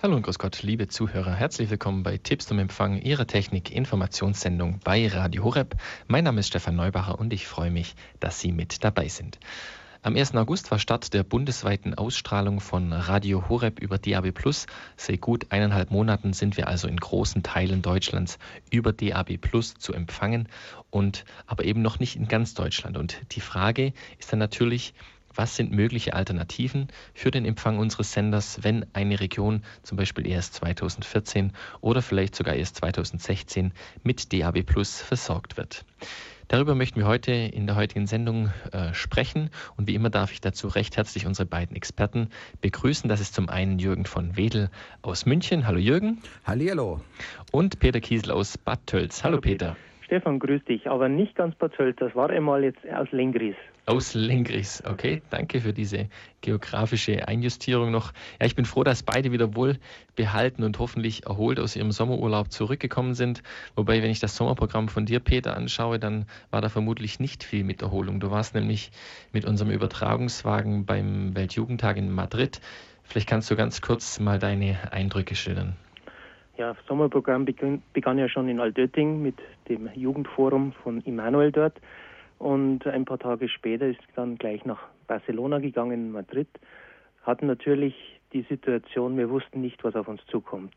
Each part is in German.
Hallo und grüß Gott, liebe Zuhörer. Herzlich willkommen bei Tipps zum Empfang Ihrer Technik-Informationssendung bei Radio Horeb. Mein Name ist Stefan Neubacher und ich freue mich, dass Sie mit dabei sind. Am 1. August war Start der bundesweiten Ausstrahlung von Radio Horeb über DAB+. Seit gut eineinhalb Monaten sind wir also in großen Teilen Deutschlands über DAB+ zu empfangen und aber eben noch nicht in ganz Deutschland. Und die Frage ist dann natürlich, was sind mögliche Alternativen für den Empfang unseres Senders, wenn eine Region zum Beispiel erst 2014 oder vielleicht sogar erst 2016 mit DAB Plus versorgt wird. Darüber möchten wir heute in der heutigen Sendung äh, sprechen. Und wie immer darf ich dazu recht herzlich unsere beiden Experten begrüßen. Das ist zum einen Jürgen von Wedel aus München. Hallo Jürgen. Hallihallo. Und Peter Kiesel aus Bad Tölz. Hallo, Hallo Peter. Stefan, grüß dich. Aber nicht ganz Bad Tölz, das war einmal jetzt aus Lengries. Aus Lengris, okay. Danke für diese geografische Einjustierung noch. Ja, ich bin froh, dass beide wieder wohl behalten und hoffentlich erholt aus ihrem Sommerurlaub zurückgekommen sind. Wobei, wenn ich das Sommerprogramm von dir, Peter, anschaue, dann war da vermutlich nicht viel mit Erholung. Du warst nämlich mit unserem Übertragungswagen beim Weltjugendtag in Madrid. Vielleicht kannst du ganz kurz mal deine Eindrücke schildern. Ja, das Sommerprogramm begann, begann ja schon in Altötting mit dem Jugendforum von Immanuel dort. Und ein paar Tage später ist dann gleich nach Barcelona gegangen, Madrid. Hatten natürlich die Situation, wir wussten nicht, was auf uns zukommt.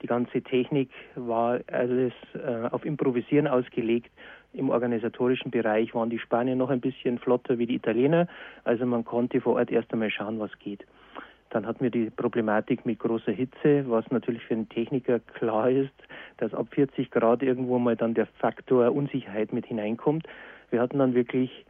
Die ganze Technik war alles äh, auf Improvisieren ausgelegt. Im organisatorischen Bereich waren die Spanier noch ein bisschen flotter wie die Italiener. Also man konnte vor Ort erst einmal schauen, was geht. Dann hatten wir die Problematik mit großer Hitze, was natürlich für einen Techniker klar ist, dass ab 40 Grad irgendwo mal dann der Faktor Unsicherheit mit hineinkommt. Wir hatten dann wirklich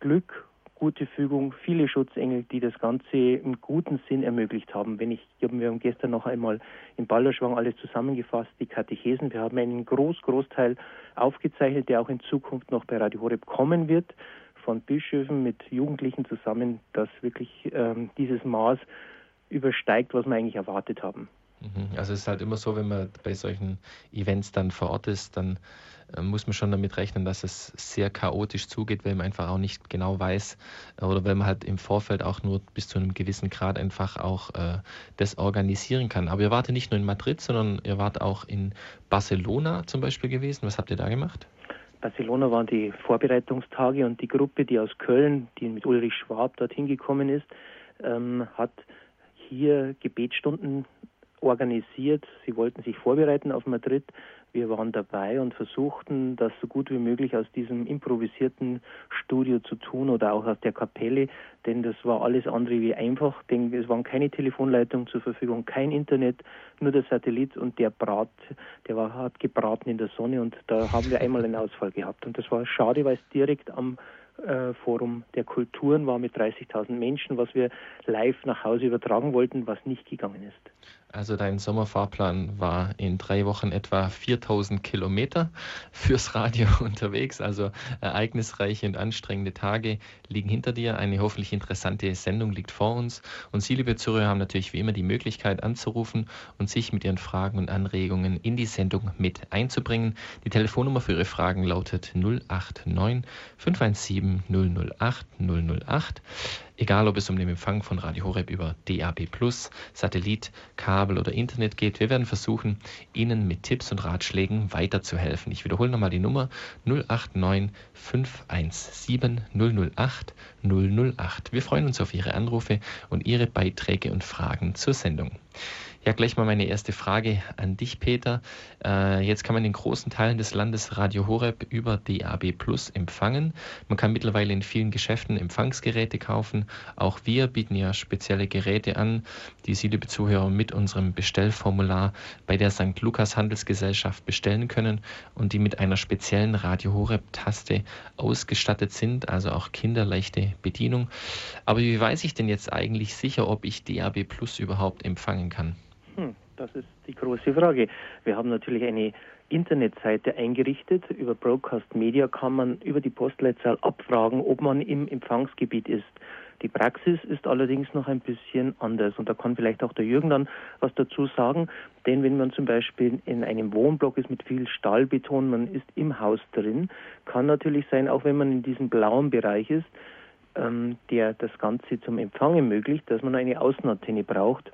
Glück, gute Fügung, viele Schutzengel, die das Ganze im guten Sinn ermöglicht haben. Wenn ich, wir haben gestern noch einmal in Ballerschwang alles zusammengefasst, die Katechesen. Wir haben einen Groß, Großteil aufgezeichnet, der auch in Zukunft noch bei Radio Horeb kommen wird, von Bischöfen mit Jugendlichen zusammen, dass wirklich ähm, dieses Maß übersteigt, was wir eigentlich erwartet haben. Mhm. Also es ist halt immer so, wenn man bei solchen Events dann vor Ort ist, dann muss man schon damit rechnen, dass es sehr chaotisch zugeht, weil man einfach auch nicht genau weiß äh, oder weil man halt im Vorfeld auch nur bis zu einem gewissen Grad einfach auch äh, das organisieren kann. Aber ihr wart nicht nur in Madrid, sondern ihr wart auch in Barcelona zum Beispiel gewesen. Was habt ihr da gemacht? Barcelona waren die Vorbereitungstage und die Gruppe, die aus Köln, die mit Ulrich Schwab dorthin gekommen ist, ähm, hat hier Gebetsstunden organisiert. Sie wollten sich vorbereiten auf Madrid. Wir waren dabei und versuchten, das so gut wie möglich aus diesem improvisierten Studio zu tun oder auch aus der Kapelle, denn das war alles andere wie einfach, denn es waren keine Telefonleitungen zur Verfügung, kein Internet, nur der Satellit und der Brat, der war, hat gebraten in der Sonne und da haben wir einmal einen Ausfall gehabt und das war schade, weil es direkt am äh, Forum der Kulturen war mit 30.000 Menschen, was wir live nach Hause übertragen wollten, was nicht gegangen ist. Also dein Sommerfahrplan war in drei Wochen etwa 4000 Kilometer fürs Radio unterwegs. Also ereignisreiche und anstrengende Tage liegen hinter dir. Eine hoffentlich interessante Sendung liegt vor uns. Und Sie, liebe Zuhörer, haben natürlich wie immer die Möglichkeit anzurufen und sich mit Ihren Fragen und Anregungen in die Sendung mit einzubringen. Die Telefonnummer für Ihre Fragen lautet 089 517 008 008. Egal, ob es um den Empfang von Radio Horeb über DAB+, Satellit, Kabel oder Internet geht, wir werden versuchen, Ihnen mit Tipps und Ratschlägen weiterzuhelfen. Ich wiederhole nochmal die Nummer 089 517 008 008. Wir freuen uns auf Ihre Anrufe und Ihre Beiträge und Fragen zur Sendung. Ja, gleich mal meine erste Frage an dich, Peter. Äh, jetzt kann man in großen Teilen des Landes Radio Horeb über DAB Plus empfangen. Man kann mittlerweile in vielen Geschäften Empfangsgeräte kaufen. Auch wir bieten ja spezielle Geräte an, die Sie, liebe Zuhörer, mit unserem Bestellformular bei der St. Lukas Handelsgesellschaft bestellen können und die mit einer speziellen Radio Horeb-Taste ausgestattet sind, also auch kinderleichte Bedienung. Aber wie weiß ich denn jetzt eigentlich sicher, ob ich DAB Plus überhaupt empfangen kann? Hm, das ist die große Frage. Wir haben natürlich eine Internetseite eingerichtet. Über Broadcast Media kann man über die Postleitzahl abfragen, ob man im Empfangsgebiet ist. Die Praxis ist allerdings noch ein bisschen anders und da kann vielleicht auch der Jürgen dann was dazu sagen, denn wenn man zum Beispiel in einem Wohnblock ist mit viel Stahlbeton, man ist im Haus drin, kann natürlich sein, auch wenn man in diesem blauen Bereich ist, ähm, der das Ganze zum Empfang ermöglicht, dass man eine Außenantenne braucht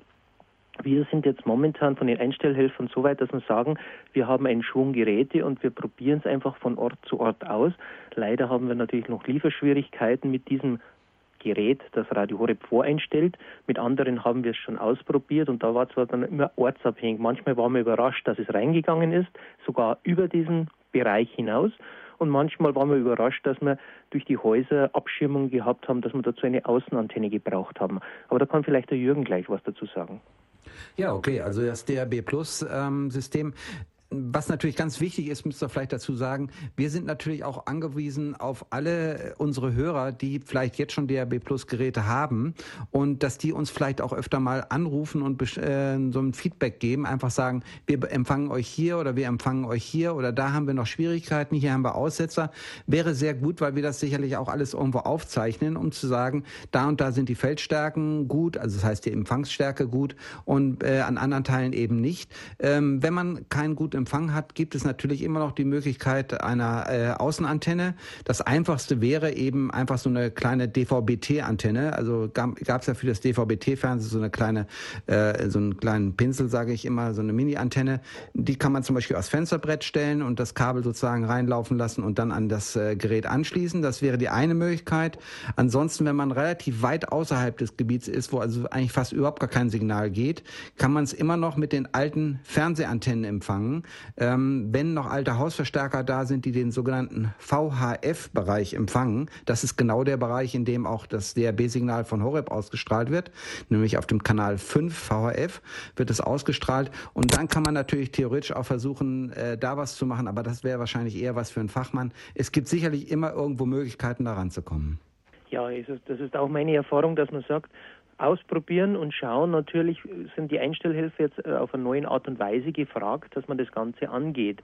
Wir sind jetzt momentan von den Einstellhelfern so weit, dass wir sagen, wir haben einen Schwung Geräte und wir probieren es einfach von Ort zu Ort aus. Leider haben wir natürlich noch Lieferschwierigkeiten mit diesem Gerät, das Radio Horeb voreinstellt. Mit anderen haben wir es schon ausprobiert und da war zwar dann immer ortsabhängig. Manchmal waren wir überrascht, dass es reingegangen ist, sogar über diesen Bereich hinaus. Und manchmal waren wir überrascht, dass wir durch die Häuser Abschirmung gehabt haben, dass wir dazu eine Außenantenne gebraucht haben. Aber da kann vielleicht der Jürgen gleich was dazu sagen. Ja, okay, also das DAB Plus ähm, System was natürlich ganz wichtig ist, müsst ihr vielleicht dazu sagen, wir sind natürlich auch angewiesen auf alle unsere Hörer, die vielleicht jetzt schon DAB Plus Geräte haben und dass die uns vielleicht auch öfter mal anrufen und äh, so ein Feedback geben, einfach sagen, wir empfangen euch hier oder wir empfangen euch hier oder da haben wir noch Schwierigkeiten, hier haben wir Aussetzer. Wäre sehr gut, weil wir das sicherlich auch alles irgendwo aufzeichnen, um zu sagen, da und da sind die Feldstärken gut, also das heißt die Empfangsstärke gut und äh, an anderen Teilen eben nicht. Ähm, wenn man keinen guten Empfang hat, gibt es natürlich immer noch die Möglichkeit einer äh, Außenantenne. Das einfachste wäre eben einfach so eine kleine DVB-T-Antenne. Also gab es ja für das DVB-T-Fernsehen so eine kleine, äh, so einen kleinen Pinsel, sage ich immer, so eine Mini-Antenne. Die kann man zum Beispiel aufs Fensterbrett stellen und das Kabel sozusagen reinlaufen lassen und dann an das äh, Gerät anschließen. Das wäre die eine Möglichkeit. Ansonsten, wenn man relativ weit außerhalb des Gebiets ist, wo also eigentlich fast überhaupt gar kein Signal geht, kann man es immer noch mit den alten Fernsehantennen empfangen. Ähm, wenn noch alte Hausverstärker da sind, die den sogenannten VHF-Bereich empfangen, das ist genau der Bereich, in dem auch das DRB-Signal von Horeb ausgestrahlt wird, nämlich auf dem Kanal 5 VHF wird es ausgestrahlt und dann kann man natürlich theoretisch auch versuchen, äh, da was zu machen, aber das wäre wahrscheinlich eher was für einen Fachmann. Es gibt sicherlich immer irgendwo Möglichkeiten, da ranzukommen. Ja, das ist auch meine Erfahrung, dass man sagt, ausprobieren und schauen. Natürlich sind die Einstellhilfe jetzt äh, auf eine neue Art und Weise gefragt, dass man das Ganze angeht.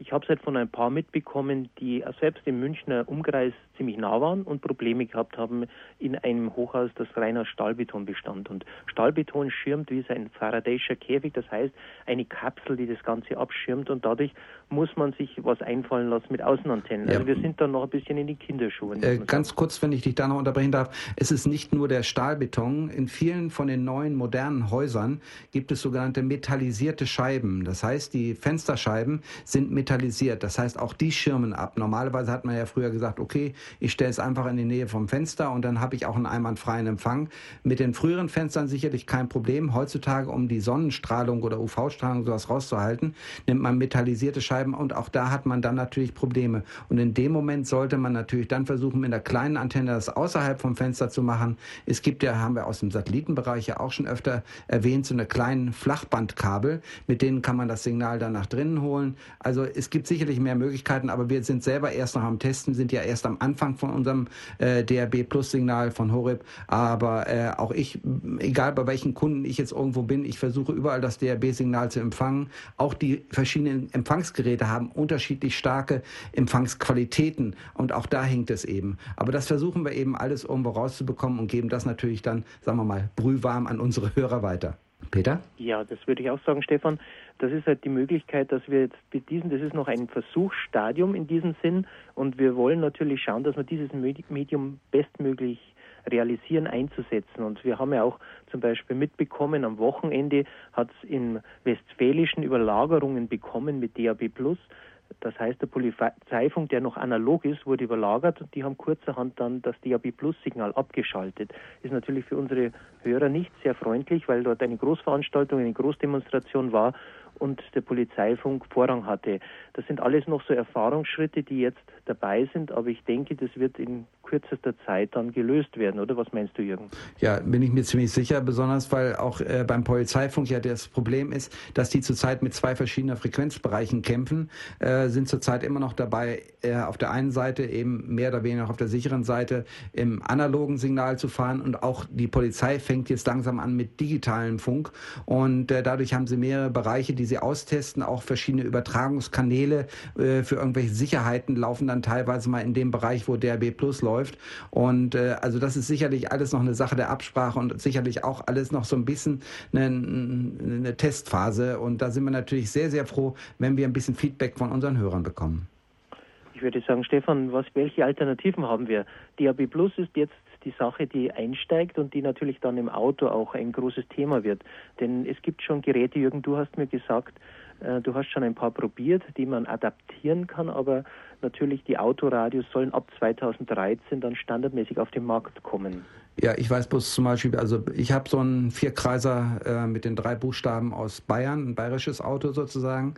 Ich habe es halt von ein paar mitbekommen, die selbst im Münchner Umkreis ziemlich nah waren und Probleme gehabt haben in einem Hochhaus, das reiner Stahlbeton bestand. Und Stahlbeton schirmt wie sein Faraday'scher Käfig, das heißt eine Kapsel, die das Ganze abschirmt und dadurch muss man sich was einfallen lassen mit Außenantennen. Also wir sind da noch ein bisschen in die Kinderschuhe. Äh, ganz kurz, wenn ich dich da noch unterbrechen darf, es ist nicht nur der Stahlbeton. In vielen von den neuen modernen Häusern gibt es sogenannte metallisierte Scheiben. Das heißt, die Fensterscheiben sind metallisiert metallisiert. Das heißt, auch die schirmen ab. Normalerweise hat man ja früher gesagt, okay, ich stelle es einfach in die Nähe vom Fenster und dann habe ich auch einen einwandfreien Empfang. Mit den früheren Fenstern sicherlich kein Problem. Heutzutage, um die Sonnenstrahlung oder UV-Strahlung sowas rauszuhalten, nimmt man metallisierte Scheiben und auch da hat man dann natürlich Probleme. Und in dem Moment sollte man natürlich dann versuchen, mit einer kleinen Antenne das außerhalb vom Fenster zu machen. Es gibt ja, haben wir aus dem Satellitenbereich ja auch schon öfter erwähnt, so eine kleinen Flachbandkabel, mit denen kann man das Signal dann nach drinnen holen. Also es gibt sicherlich mehr Möglichkeiten, aber wir sind selber erst noch am Testen, sind ja erst am Anfang von unserem äh, DRB Plus Signal von Horeb. Aber äh, auch ich, egal bei welchen Kunden ich jetzt irgendwo bin, ich versuche überall das DRB Signal zu empfangen. Auch die verschiedenen Empfangsgeräte haben unterschiedlich starke Empfangsqualitäten und auch da hängt es eben. Aber das versuchen wir eben alles irgendwo rauszubekommen und geben das natürlich dann, sagen wir mal, brühwarm an unsere Hörer weiter. Peter? Ja, das würde ich auch sagen, Stefan. Das ist halt die Möglichkeit, dass wir jetzt mit diesem, das ist noch ein Versuchsstadium in diesem Sinn und wir wollen natürlich schauen, dass wir dieses Medium bestmöglich realisieren, einzusetzen. Und wir haben ja auch zum Beispiel mitbekommen, am Wochenende hat es in Westfälischen Überlagerungen bekommen mit DAB. Das heißt, der Polizeifunk, der noch analog ist, wurde überlagert und die haben kurzerhand dann das DAB Plus Signal abgeschaltet. Ist natürlich für unsere Hörer nicht sehr freundlich, weil dort eine Großveranstaltung, eine Großdemonstration war und der Polizeifunk Vorrang hatte. Das sind alles noch so Erfahrungsschritte, die jetzt dabei sind, aber ich denke, das wird in kürzester Zeit dann gelöst werden, oder was meinst du, Jürgen? Ja, bin ich mir ziemlich sicher, besonders weil auch äh, beim Polizeifunk ja das Problem ist, dass die zurzeit mit zwei verschiedenen Frequenzbereichen kämpfen, äh, sind zurzeit immer noch dabei, äh, auf der einen Seite eben mehr oder weniger auf der sicheren Seite im analogen Signal zu fahren und auch die Polizei fängt jetzt langsam an mit digitalem Funk und äh, dadurch haben sie mehrere Bereiche, die sie austesten, auch verschiedene Übertragungskanäle äh, für irgendwelche Sicherheiten laufen dann teilweise mal in dem Bereich, wo DRB Plus läuft. Und äh, also das ist sicherlich alles noch eine Sache der Absprache und sicherlich auch alles noch so ein bisschen eine, eine Testphase. Und da sind wir natürlich sehr, sehr froh, wenn wir ein bisschen Feedback von unseren Hörern bekommen. Ich würde sagen, Stefan, was, welche Alternativen haben wir? DAB Plus ist jetzt die Sache, die einsteigt und die natürlich dann im Auto auch ein großes Thema wird. Denn es gibt schon Geräte, Jürgen, du hast mir gesagt, du hast schon ein paar probiert, die man adaptieren kann, aber natürlich die Autoradios sollen ab 2013 dann standardmäßig auf den Markt kommen. Ja, ich weiß bloß zum Beispiel, also ich habe so einen Vierkreiser äh, mit den drei Buchstaben aus Bayern, ein bayerisches Auto sozusagen.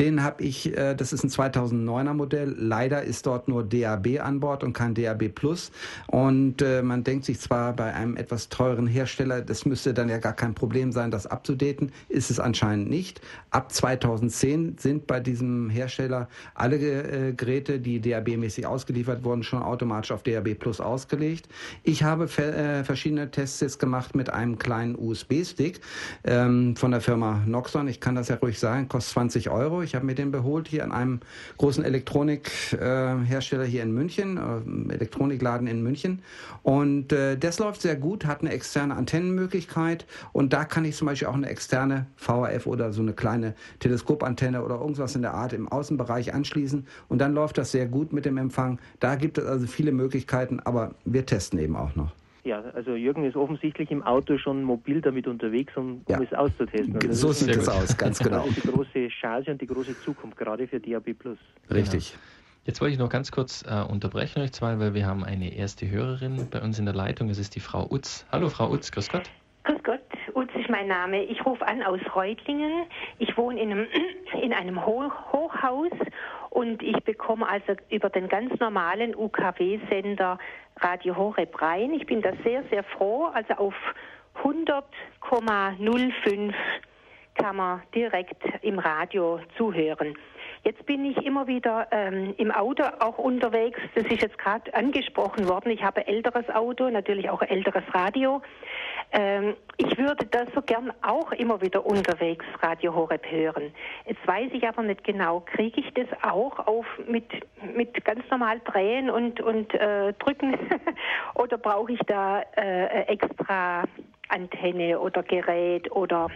Den habe ich, äh, das ist ein 2009er Modell. Leider ist dort nur DAB an Bord und kein DAB Plus. Und äh, man denkt sich zwar bei einem etwas teuren Hersteller, das müsste dann ja gar kein Problem sein, das abzudaten. Ist es anscheinend nicht. Ab 2010 sind bei diesem Hersteller alle äh, Geräte, die DAB-mäßig ausgeliefert wurden, schon automatisch auf DAB Plus ausgelegt. Ich habe äh, verschiedene Tests gemacht mit einem kleinen USB-Stick ähm, von der Firma Noxon. Ich kann das ja ruhig sagen, kostet 20 Euro. Ich habe mir den beholt hier an einem großen Elektronikhersteller äh, hier in München, äh, Elektronikladen in München. Und äh, das läuft sehr gut, hat eine externe Antennenmöglichkeit und da kann ich zum Beispiel auch eine externe VHF oder so eine kleine Teleskopantenne oder irgendwas in der Art im Außenbereich anschließen und dann läuft das sehr gut mit dem Empfang. Da gibt es also viele Möglichkeiten, aber wir testen eben auch noch. Ja, also Jürgen ist offensichtlich im Auto schon mobil damit unterwegs, um, um ja. es auszutesten. Also so sieht es aus, ganz genau. Das ist die große Chance und die große Zukunft, gerade für DAB+. Richtig. Genau. Jetzt wollte ich noch ganz kurz äh, unterbrechen euch zwei, weil wir haben eine erste Hörerin bei uns in der Leitung. Es ist die Frau Utz. Hallo Frau Utz, grüß Gott. Grüß Gott, mein Name. Ich rufe an aus Reutlingen. Ich wohne in einem, in einem Hoch Hochhaus und ich bekomme also über den ganz normalen UKW-Sender Radio Horeb rein. Ich bin da sehr, sehr froh. Also auf 100,05 kann man direkt im Radio zuhören. Jetzt bin ich immer wieder ähm, im Auto auch unterwegs. Das ist jetzt gerade angesprochen worden. Ich habe ein älteres Auto, natürlich auch ein älteres Radio. Ähm, ich würde das so gern auch immer wieder unterwegs Radio Horeb hören. Jetzt weiß ich aber nicht genau, kriege ich das auch auf mit, mit ganz normal drehen und, und äh, drücken oder brauche ich da äh, extra Antenne oder Gerät oder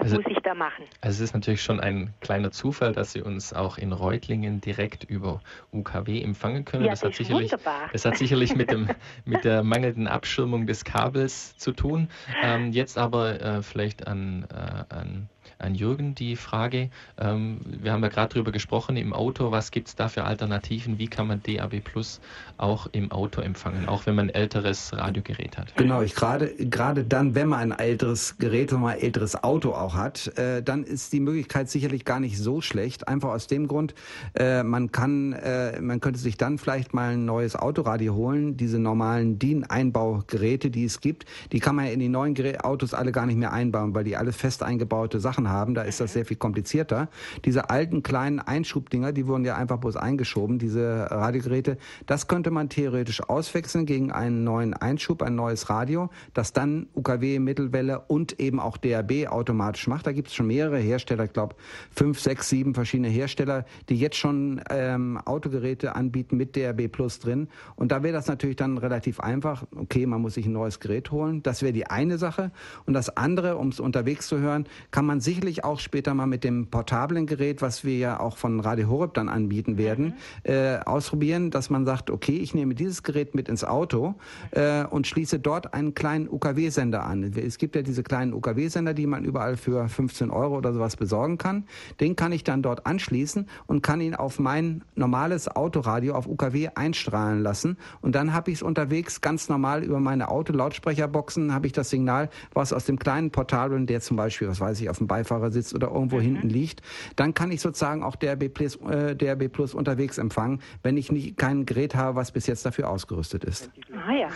was also, muss ich da machen? Also es ist natürlich schon ein kleiner Zufall, dass Sie uns auch in Reutlingen direkt über UKW empfangen können. Ja, das, das, hat sicherlich, das hat sicherlich mit, dem, mit der mangelnden Abschirmung des Kabels zu tun. Ähm, jetzt aber äh, vielleicht an, äh, an an Jürgen die Frage. Ähm, wir haben ja gerade darüber gesprochen im Auto. Was gibt es da für Alternativen? Wie kann man DAB Plus auch im Auto empfangen, auch wenn man ein älteres Radiogerät hat? Genau, ich gerade gerade dann, wenn man ein älteres Gerät und mal ein älteres Auto auch hat, äh, dann ist die Möglichkeit sicherlich gar nicht so schlecht. Einfach aus dem Grund, äh, man kann, äh, man könnte sich dann vielleicht mal ein neues Autoradio holen. Diese normalen DIN-Einbaugeräte, die es gibt, die kann man ja in die neuen Autos alle gar nicht mehr einbauen, weil die alle fest eingebaute Sachen haben, da ist das sehr viel komplizierter. Diese alten kleinen Einschubdinger, die wurden ja einfach bloß eingeschoben, diese Radiogeräte, das könnte man theoretisch auswechseln gegen einen neuen Einschub, ein neues Radio, das dann UKW, Mittelwelle und eben auch DAB automatisch macht. Da gibt es schon mehrere Hersteller, ich glaube fünf, sechs, sieben verschiedene Hersteller, die jetzt schon ähm, Autogeräte anbieten mit DAB Plus drin. Und da wäre das natürlich dann relativ einfach. Okay, man muss sich ein neues Gerät holen. Das wäre die eine Sache. Und das andere, um es unterwegs zu hören, kann man sich sicherlich auch später mal mit dem portablen Gerät, was wir ja auch von Radio Horeb dann anbieten werden, mhm. äh, ausprobieren, dass man sagt, okay, ich nehme dieses Gerät mit ins Auto äh, und schließe dort einen kleinen UKW-Sender an. Es gibt ja diese kleinen UKW-Sender, die man überall für 15 Euro oder sowas besorgen kann. Den kann ich dann dort anschließen und kann ihn auf mein normales Autoradio auf UKW einstrahlen lassen. Und dann habe ich es unterwegs ganz normal über meine Autolautsprecherboxen, habe ich das Signal, was aus dem kleinen Portablen, der zum Beispiel, was weiß ich, auf dem Beifahrer Beifahrer sitzt oder irgendwo mhm. hinten liegt, dann kann ich sozusagen auch DRB Plus, äh, DRB Plus unterwegs empfangen, wenn ich nicht kein Gerät habe, was bis jetzt dafür ausgerüstet ist. Ah ja.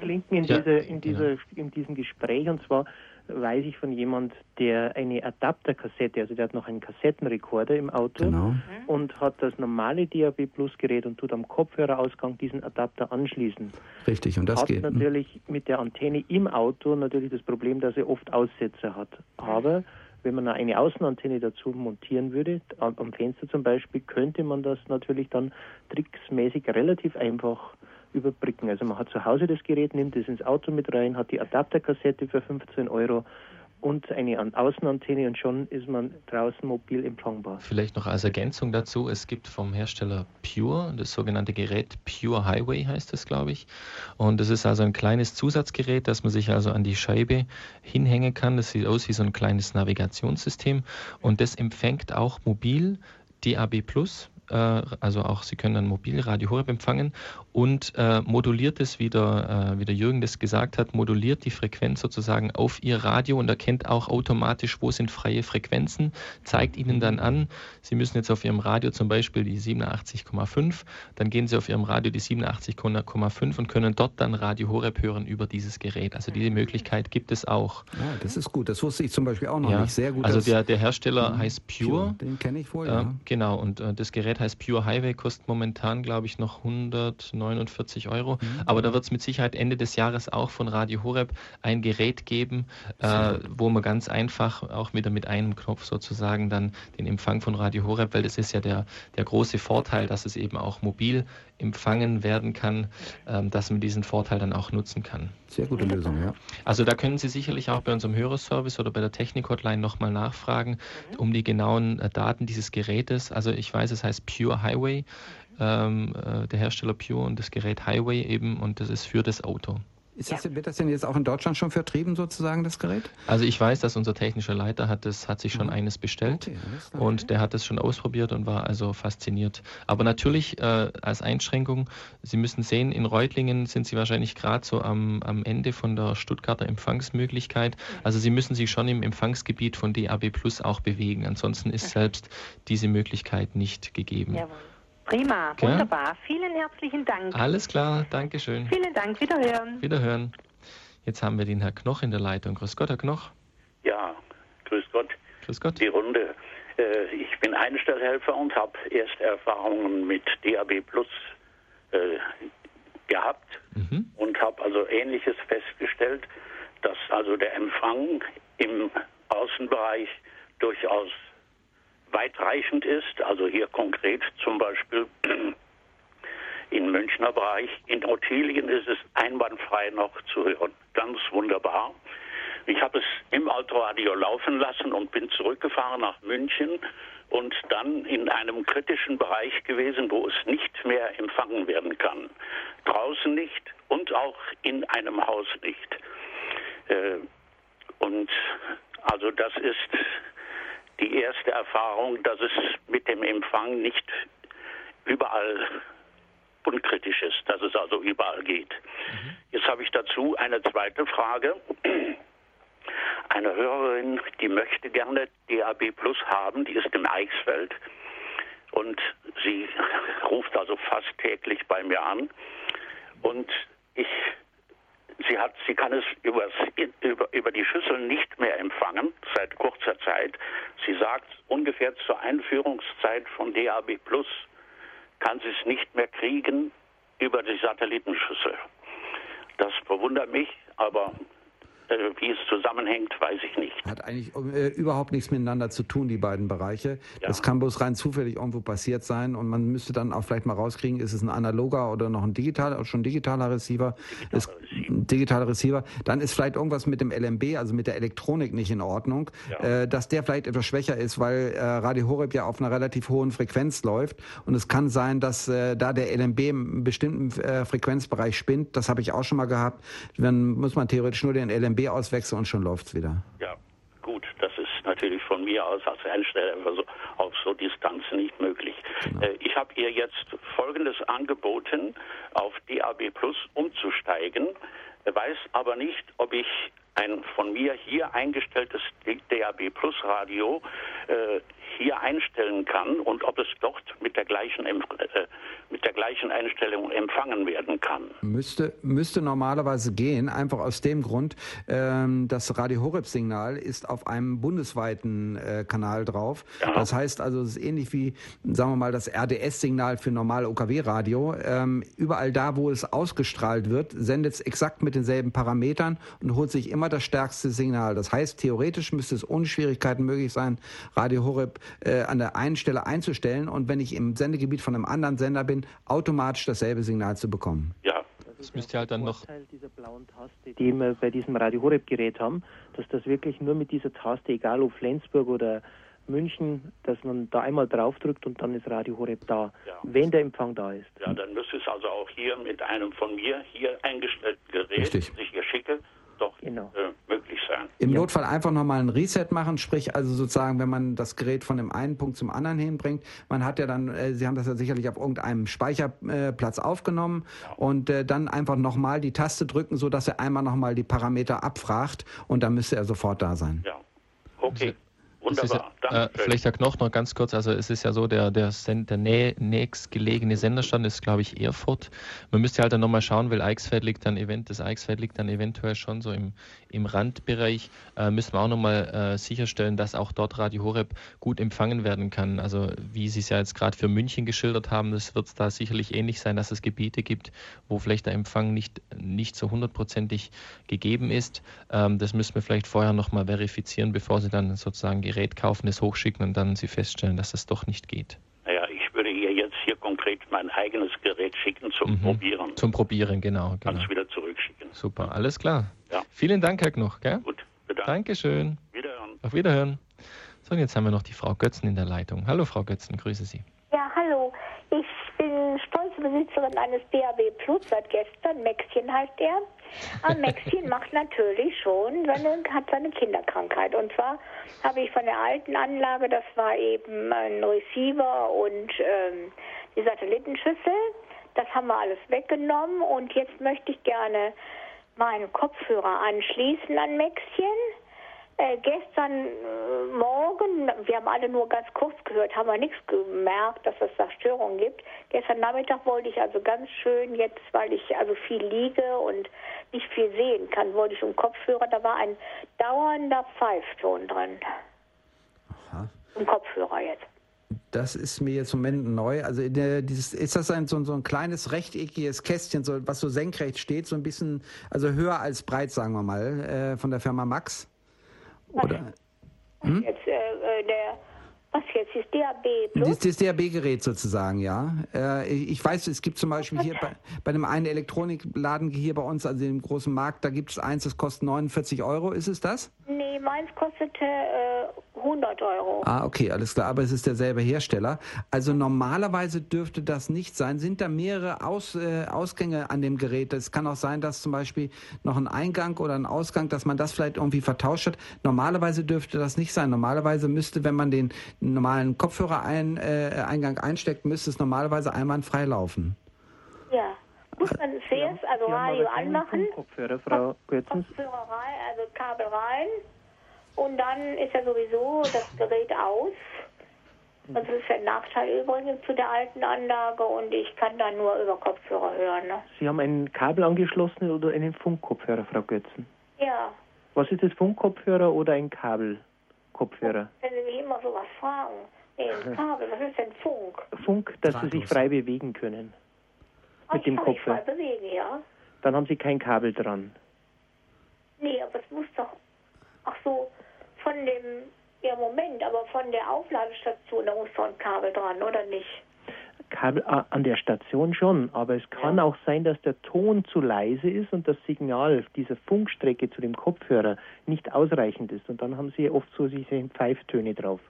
Klingt mir in, ja. Diese, in, dieser, in diesem Gespräch und zwar weiß ich von jemand, der eine Adapterkassette, also der hat noch einen Kassettenrekorder im Auto genau. und hat das normale DAB Plus Gerät und tut am Kopfhörerausgang diesen Adapter anschließen. Richtig, und das hat geht. Hat natürlich mit der Antenne im Auto natürlich das Problem, dass er oft Aussetzer hat. Aber wenn man eine Außenantenne dazu montieren würde, am Fenster zum Beispiel, könnte man das natürlich dann tricksmäßig relativ einfach überbrücken. Also man hat zu Hause das Gerät, nimmt es ins Auto mit rein, hat die Adapterkassette für 15 Euro und eine Außenantenne und schon ist man draußen mobil empfangbar. Vielleicht noch als Ergänzung dazu, es gibt vom Hersteller Pure, das sogenannte Gerät Pure Highway heißt es, glaube ich. Und das ist also ein kleines Zusatzgerät, das man sich also an die Scheibe hinhängen kann. Das sieht aus wie so ein kleines Navigationssystem und das empfängt auch mobil DAB Plus also auch Sie können dann mobil Radio Horeb empfangen und äh, moduliert es, wie der, äh, wie der Jürgen das gesagt hat, moduliert die Frequenz sozusagen auf Ihr Radio und erkennt auch automatisch, wo sind freie Frequenzen, zeigt Ihnen dann an, Sie müssen jetzt auf Ihrem Radio zum Beispiel die 87,5, dann gehen Sie auf Ihrem Radio die 87,5 und können dort dann Radio Horeb hören über dieses Gerät. Also diese Möglichkeit gibt es auch. Ja, das ist gut. Das wusste ich zum Beispiel auch noch ja, nicht. Sehr gut. Also der, der Hersteller heißt Pure. Pure den kenne ich wohl. Ja. genau. Und äh, das Gerät heißt Pure Highway, kostet momentan, glaube ich, noch 149 Euro. Mhm. Aber da wird es mit Sicherheit Ende des Jahres auch von Radio Horeb ein Gerät geben, äh, wo man ganz einfach auch wieder mit einem Knopf sozusagen dann den Empfang von Radio Horeb, weil das ist ja der, der große Vorteil, dass es eben auch mobil empfangen werden kann, ähm, dass man diesen Vorteil dann auch nutzen kann. Sehr gute Lösung, ja. Also da können Sie sicherlich auch bei unserem Hörerservice oder bei der Technik-Hotline nochmal nachfragen, um die genauen äh, Daten dieses Gerätes. Also ich weiß, es heißt Pure Highway, ähm, äh, der Hersteller Pure und das Gerät Highway eben und das ist für das Auto. Das, ja. Wird das denn jetzt auch in Deutschland schon vertrieben, sozusagen, das Gerät? Also ich weiß, dass unser technischer Leiter hat, das, hat sich schon mhm. eines bestellt okay, und der hat es schon ausprobiert und war also fasziniert. Aber natürlich äh, als Einschränkung, Sie müssen sehen, in Reutlingen sind Sie wahrscheinlich gerade so am, am Ende von der Stuttgarter Empfangsmöglichkeit. Also Sie müssen sich schon im Empfangsgebiet von DAB Plus auch bewegen. Ansonsten ist selbst diese Möglichkeit nicht gegeben. Jawohl. Prima, wunderbar. Vielen herzlichen Dank. Alles klar, danke schön. Vielen Dank, wiederhören. Wiederhören. Jetzt haben wir den Herr Knoch in der Leitung. Grüß Gott, Herr Knoch. Ja, grüß Gott. Grüß Gott. Die Runde. Äh, ich bin Einstellhelfer und habe erste Erfahrungen mit DAB Plus äh, gehabt mhm. und habe also Ähnliches festgestellt, dass also der Empfang im Außenbereich durchaus weitreichend ist, also hier konkret zum Beispiel in Münchner Bereich, in Ottilien ist es einwandfrei noch zu hören. Ganz wunderbar. Ich habe es im Autoradio laufen lassen und bin zurückgefahren nach München und dann in einem kritischen Bereich gewesen, wo es nicht mehr empfangen werden kann. Draußen nicht und auch in einem Haus nicht. Äh, und also das ist die erste Erfahrung, dass es mit dem Empfang nicht überall unkritisch ist, dass es also überall geht. Mhm. Jetzt habe ich dazu eine zweite Frage. Eine Hörerin, die möchte gerne DAB Plus haben, die ist im Eichsfeld und sie ruft also fast täglich bei mir an und ich Sie, hat, sie kann es über, über die Schüssel nicht mehr empfangen, seit kurzer Zeit. Sie sagt, ungefähr zur Einführungszeit von DAB Plus kann sie es nicht mehr kriegen über die Satellitenschüssel. Das verwundert mich, aber wie es zusammenhängt, weiß ich nicht. Hat eigentlich äh, überhaupt nichts miteinander zu tun, die beiden Bereiche. Ja. Das kann bloß rein zufällig irgendwo passiert sein und man müsste dann auch vielleicht mal rauskriegen, ist es ein analoger oder noch ein digitaler, schon digitaler Receiver? Digitaler ist, Receiver. digitaler Receiver. Dann ist vielleicht irgendwas mit dem LMB, also mit der Elektronik nicht in Ordnung, ja. äh, dass der vielleicht etwas schwächer ist, weil äh, Radio Horeb ja auf einer relativ hohen Frequenz läuft und es kann sein, dass äh, da der LMB im bestimmten äh, Frequenzbereich spinnt. Das habe ich auch schon mal gehabt. Dann muss man theoretisch nur den LMB auswechseln und schon läuft's wieder. Ja, gut, das ist natürlich von mir aus als Hersteller so, auf so Distanz nicht möglich. Genau. Äh, ich habe ihr jetzt Folgendes angeboten, auf DAB Plus umzusteigen, weiß aber nicht, ob ich ein von mir hier eingestelltes DAB Plus Radio äh, hier einstellen kann und ob es dort mit der gleichen, äh, mit der gleichen Einstellung empfangen werden kann. Müsste, müsste normalerweise gehen, einfach aus dem Grund, ähm, das Radio Horeb Signal ist auf einem bundesweiten äh, Kanal drauf. Ja. Das heißt also, es ist ähnlich wie, sagen wir mal, das RDS-Signal für normal OKW-Radio. Ähm, überall da, wo es ausgestrahlt wird, sendet es exakt mit denselben Parametern und holt sich immer das stärkste Signal. Das heißt, theoretisch müsste es ohne Schwierigkeiten möglich sein, Radio Horeb äh, an der einen Stelle einzustellen und wenn ich im Sendegebiet von einem anderen Sender bin, automatisch dasselbe Signal zu bekommen. Ja, Das müsste halt dann noch. dieser blauen Taste, die wir bei diesem Radio Horeb Gerät haben, dass das wirklich nur mit dieser Taste, egal ob Flensburg oder München, dass man da einmal draufdrückt und dann ist Radio Horeb da, ja. wenn der Empfang da ist. Ja, dann müsste es also auch hier mit einem von mir hier eingestellten Gerät, Richtig. das ich hier schicke, doch genau. äh, möglich sein. Im ja. Notfall einfach nochmal ein Reset machen, sprich also sozusagen, wenn man das Gerät von dem einen Punkt zum anderen hinbringt, man hat ja dann, äh, Sie haben das ja sicherlich auf irgendeinem Speicherplatz äh, aufgenommen ja. und äh, dann einfach nochmal die Taste drücken, sodass er einmal nochmal die Parameter abfragt und dann müsste er sofort da sein. Ja, okay. Wunderbar. Ja, äh, vielleicht Herr Knoch noch ganz kurz. Also es ist ja so, der, der, der nä nächstgelegene Senderstand ist, glaube ich, Erfurt. Man müsste halt dann nochmal schauen, weil Eichsfeld liegt dann event, das Eichsfeld liegt dann eventuell schon so im, im Randbereich. Äh, müssen wir auch nochmal äh, sicherstellen, dass auch dort Radio Horeb gut empfangen werden kann. Also wie Sie es ja jetzt gerade für München geschildert haben, das wird da sicherlich ähnlich sein, dass es Gebiete gibt, wo vielleicht der Empfang nicht, nicht so hundertprozentig gegeben ist. Ähm, das müssen wir vielleicht vorher nochmal verifizieren, bevor Sie dann sozusagen Gerät kaufen, es hochschicken und dann Sie feststellen, dass das doch nicht geht. Naja, ich würde ihr jetzt hier konkret mein eigenes Gerät schicken zum mhm. Probieren. Zum Probieren, genau. genau. Kann es wieder zurückschicken. Super, alles klar. Ja. Vielen Dank, Herr Knoch. Gell? Gut, bedankt. Dankeschön. Wiederhören. Auf Wiederhören. So, und jetzt haben wir noch die Frau Götzen in der Leitung. Hallo, Frau Götzen, grüße Sie. Ja, hallo. Ich bin stolze Besitzerin eines DAB Plus seit gestern. Maxchen heißt er. Aber Maxchen macht natürlich schon seine, hat seine Kinderkrankheit. Und zwar habe ich von der alten Anlage, das war eben ein Receiver und ähm, die Satellitenschüssel, das haben wir alles weggenommen und jetzt möchte ich gerne meinen Kopfhörer anschließen an Maxchen äh, gestern äh, Morgen, wir haben alle nur ganz kurz gehört, haben wir nichts gemerkt, dass es da Störungen gibt. Gestern Nachmittag wollte ich also ganz schön jetzt, weil ich also viel liege und nicht viel sehen kann, wollte ich um Kopfhörer, da war ein dauernder Pfeifton drin. Aha. Im Kopfhörer jetzt. Das ist mir jetzt im Moment neu. Also der, dieses, ist das ein, so, so, ein kleines rechteckiges Kästchen, so, was so senkrecht steht, so ein bisschen, also höher als breit, sagen wir mal, äh, von der Firma Max? Oder? Hm? Jetzt, äh, äh der, was jetzt, das DAB Plus? Das, das DAB-Gerät sozusagen, ja. Äh, ich weiß, es gibt zum Beispiel hier bei, bei einem einen Elektronikladen hier bei uns, also im großen Markt, da gibt es eins, das kostet 49 Euro. Ist es das? Nee, meins kostete äh, 100 Euro. Ah, okay, alles klar. Aber es ist derselbe Hersteller. Also normalerweise dürfte das nicht sein. Sind da mehrere Aus, äh, Ausgänge an dem Gerät? Es kann auch sein, dass zum Beispiel noch ein Eingang oder ein Ausgang, dass man das vielleicht irgendwie vertauscht hat. Normalerweise dürfte das nicht sein. Normalerweise müsste, wenn man den normalen Kopfhörer-Eingang äh, einsteckt, müsste es normalerweise einwandfrei laufen. Ja. Muss man zuerst also Radio anmachen, Kopfhörer, Frau Kopfhörer rein, also Kabel rein und dann ist ja sowieso das Gerät aus. Das ist ein Nachteil übrigens zu der alten Anlage und ich kann dann nur über Kopfhörer hören. Ne? Sie haben ein Kabel angeschlossen oder einen Funkkopfhörer, Frau Götzen? Ja. Was ist das, Funkkopfhörer oder ein Kabelkopfhörer? Wenn Sie mich immer sowas fragen. Nee, ein Kabel, was ist denn Funk? Funk, dass Sie sich frei bewegen können. Ach, mit dem Kopfhörer. frei bewegen, ja. Dann haben Sie kein Kabel dran. Nee, aber es muss doch. Ach so, von dem, ja Moment, aber von der Aufladestation, da muss doch ein Kabel dran, oder nicht? Kabel äh, an der Station schon, aber es kann ja. auch sein, dass der Ton zu leise ist und das Signal dieser Funkstrecke zu dem Kopfhörer nicht ausreichend ist. Und dann haben sie oft so diese Pfeiftöne drauf.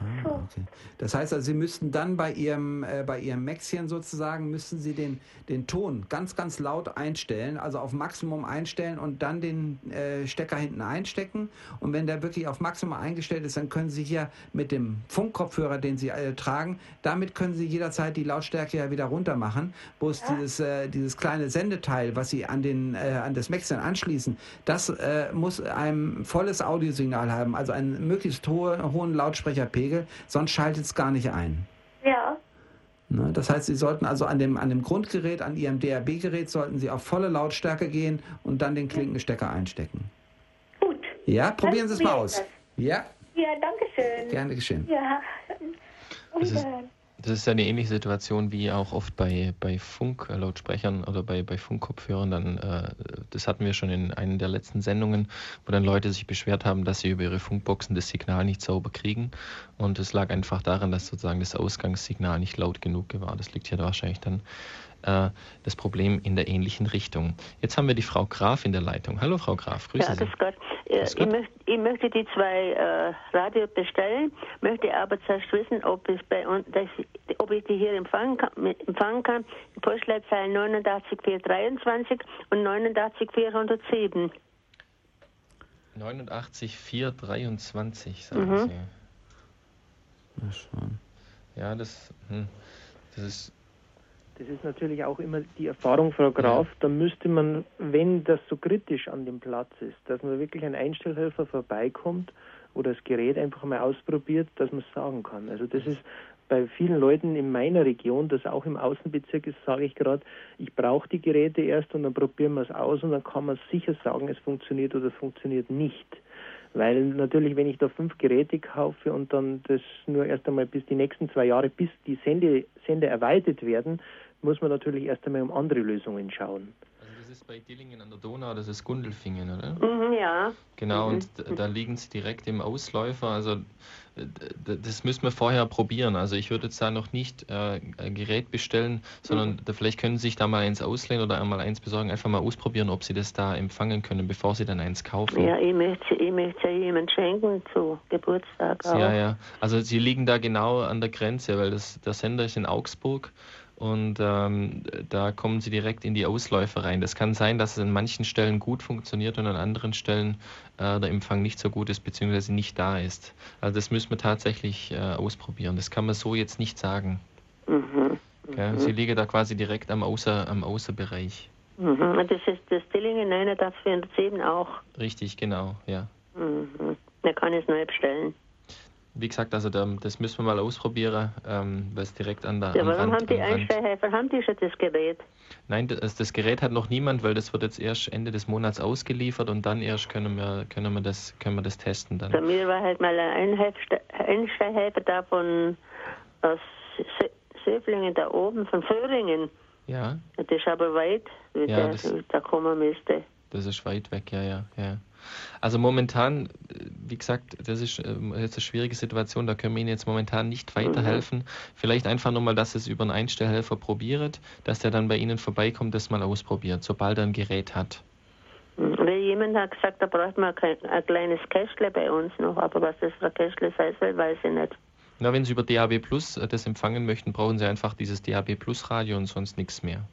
Ah, okay. Das heißt also, Sie müssten dann bei Ihrem, äh, bei Ihrem Maxchen sozusagen, müssten Sie den, den Ton ganz, ganz laut einstellen, also auf Maximum einstellen und dann den äh, Stecker hinten einstecken. Und wenn der wirklich auf Maximum eingestellt ist, dann können Sie hier mit dem Funkkopfhörer, den Sie äh, tragen, damit können Sie jederzeit die Lautstärke ja wieder runter machen. Bloß ja. dieses, äh, dieses kleine Sendeteil, was Sie an, den, äh, an das Maxchen anschließen, das äh, muss ein volles Audiosignal haben, also einen möglichst hohe, hohen Lautsprecherpegel. Regel, sonst schaltet es gar nicht ein. Ja. Ne, das heißt, Sie sollten also an dem, an dem Grundgerät, an Ihrem DRB-Gerät, sollten Sie auf volle Lautstärke gehen und dann den Klinkenstecker einstecken. Gut. Ja, probieren Sie es mal aus. Ja? Ja, danke schön. Gerne geschehen. Ja. Das ist, Das ist ja eine ähnliche Situation wie auch oft bei, bei Funklautsprechern oder bei, bei Funkkopfhörern. Dann, äh, das hatten wir schon in einer der letzten Sendungen, wo dann Leute sich beschwert haben, dass sie über ihre Funkboxen das Signal nicht sauber kriegen. Und es lag einfach daran, dass sozusagen das Ausgangssignal nicht laut genug war. Das liegt ja wahrscheinlich dann äh, das Problem in der ähnlichen Richtung. Jetzt haben wir die Frau Graf in der Leitung. Hallo Frau Graf, grüße ja, Sie. Gott. Ja, ich, möcht, ich, möchte die zwei äh, Radio bestellen, möchte aber zuerst wissen, ob, es bei dass, ob ich die hier empfangen kann, empfangen kann. Postleitzahl 89423 und 89407. 89423, sagen mhm. Sie. Mal schauen. Ja, das, hm, das ist das ist natürlich auch immer die Erfahrung, Frau Graf. Da müsste man, wenn das so kritisch an dem Platz ist, dass man wirklich ein Einstellhelfer vorbeikommt oder das Gerät einfach mal ausprobiert, dass man es sagen kann. Also das ist bei vielen Leuten in meiner Region, das auch im Außenbezirk ist, sage ich gerade, ich brauche die Geräte erst und dann probieren wir es aus und dann kann man sicher sagen, es funktioniert oder es funktioniert nicht. Weil natürlich, wenn ich da fünf Geräte kaufe und dann das nur erst einmal bis die nächsten zwei Jahre, bis die Sende, Sender erweitert werden, muss man natürlich erst einmal um andere Lösungen schauen. Also das ist bei Dillingen an der Donau, das ist Gundelfingen, oder? Mhm, ja. Genau, mhm. und da liegen sie direkt im Ausläufer. Also das müssen wir vorher probieren. Also ich würde jetzt da noch nicht äh, ein Gerät bestellen, sondern mhm. da, vielleicht können Sie sich da mal eins auslehnen oder einmal eins besorgen, einfach mal ausprobieren, ob Sie das da empfangen können, bevor Sie dann eins kaufen. Ja, ich möchte, ich möchte ja jemand schenken zu Geburtstag auch. Ja, ja. Also Sie liegen da genau an der Grenze, weil das, der Sender ist in Augsburg und ähm, da kommen sie direkt in die Ausläufer rein. Das kann sein, dass es an manchen Stellen gut funktioniert und an anderen Stellen äh, der Empfang nicht so gut ist bzw. nicht da ist. Also das müssen wir tatsächlich äh, ausprobieren. Das kann man so jetzt nicht sagen. Mhm. Okay? Mhm. Sie liegen da quasi direkt am, Außer, am Außerbereich. Mhm. Das ist das Dillingen 407 auch. Richtig, genau, ja. Mhm. Da kann ich es neu bestellen wie gesagt, also das müssen wir mal ausprobieren, ähm, weil es direkt an der. Ja, warum Rand, haben die Einstellhelfer, haben die schon das Gerät? Nein, das, das, Gerät hat noch niemand, weil das wird jetzt erst Ende des Monats ausgeliefert und dann erst können wir, können wir, das, können wir das testen. Dann. Bei mir war halt mal ein Einstellhelfer da von aus Söflingen da oben, von Föhringen. Ja. Das ist aber weit, wie ja, der da kommen müsste. Das ist weit weg, ja, ja, ja. Also momentan, wie gesagt, das ist ähm, jetzt eine schwierige Situation, da können wir Ihnen jetzt momentan nicht weiterhelfen. Mhm. Vielleicht einfach nochmal, dass es über einen Einstellhelfer probiert, dass der dann bei Ihnen vorbeikommt, das mal ausprobiert, sobald er ein Gerät hat. Mhm. Weil jemand hat gesagt, da braucht man ein kleines Kästle bei uns noch, aber was das für ein Kästle heißt, weiß ich nicht. Na, wenn Sie über DAB Plus äh, das empfangen möchten, brauchen Sie einfach dieses DAB Plus Radio und sonst nichts mehr.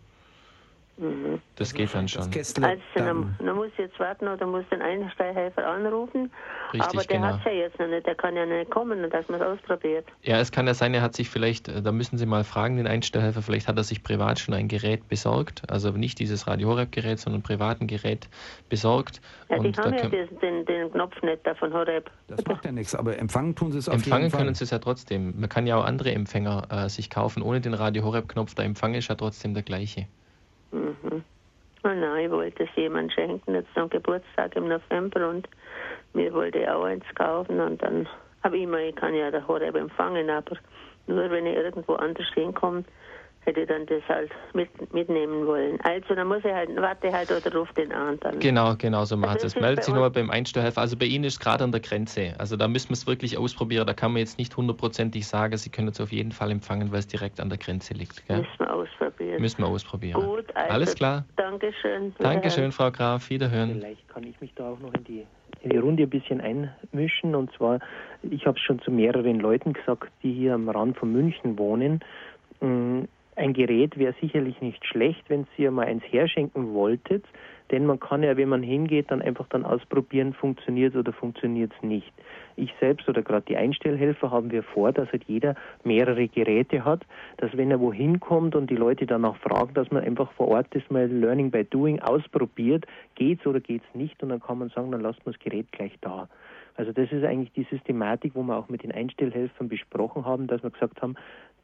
Mhm. Das geht dann schon. also dann, dann muss jetzt warten oder muss den Einstellhelfer anrufen. Richtig, aber der genau. hat ja jetzt noch nicht, der kann ja nicht kommen, dass man es ausprobiert. Ja, es kann ja sein, er hat sich vielleicht, äh, da müssen Sie mal fragen, den Einstellhelfer, vielleicht hat er sich privat schon ein Gerät besorgt, also nicht dieses Radio Horeb Gerät, sondern ein privaten Gerät besorgt. Ja, die haben ja den, den, Knopf nicht da von Horeb. Das macht ja nichts, aber empfangen tun Sie es auf empfangen jeden Fall. Empfangen können Sie es ja trotzdem. Man kann ja auch andere Empfänger äh, sich kaufen, ohne den Radio Horeb Knopf, der Empfang ist ja trotzdem der gleiche. Mhm. Oh nein, ich wollte es jemand schenken, jetzt am Geburtstag im November und mir wollte auch eins kaufen und dann habe ich immer, ich kann ja der Horeb empfangen, aber nur wenn ich irgendwo anders hinkomme, hätte dann das halt mit, mitnehmen wollen. Also dann muss ich halt, warte halt oder ruf den an dann. Genau, genau so macht also es. Meldet sich nochmal beim Einstellhelfer. Also bei Ihnen ist gerade an der Grenze. Also da müssen wir es wirklich ausprobieren. Da kann man jetzt nicht hundertprozentig sagen, Sie können es auf jeden Fall empfangen, weil es direkt an der Grenze liegt. Gell? Müssen wir ausprobieren. Müssen wir ausprobieren. Gut, also, Alles klar. Dankeschön. Dankeschön, Frau Graf. Wiederhören. Vielleicht kann ich mich da auch noch in die in die Runde ein bisschen einmischen. Und zwar, ich habe es schon zu mehreren Leuten gesagt, die hier am Rand von München wohnen. Ein Gerät wäre sicherlich nicht schlecht, wenn Sie mal eins herschenken wolltet, denn man kann ja, wenn man hingeht, dann einfach dann ausprobieren, funktioniert oder funktioniert es nicht. Ich selbst oder gerade die Einstellhelfer haben wir vor, dass halt jeder mehrere Geräte hat, dass wenn er wohin kommt und die Leute danach fragen, dass man einfach vor Ort das mal Learning by Doing ausprobiert, geht's oder geht's nicht und dann kann man sagen, dann lasst man das Gerät gleich da. Also das ist eigentlich die Systematik, wo wir auch mit den Einstellhelfern besprochen haben, dass wir gesagt haben,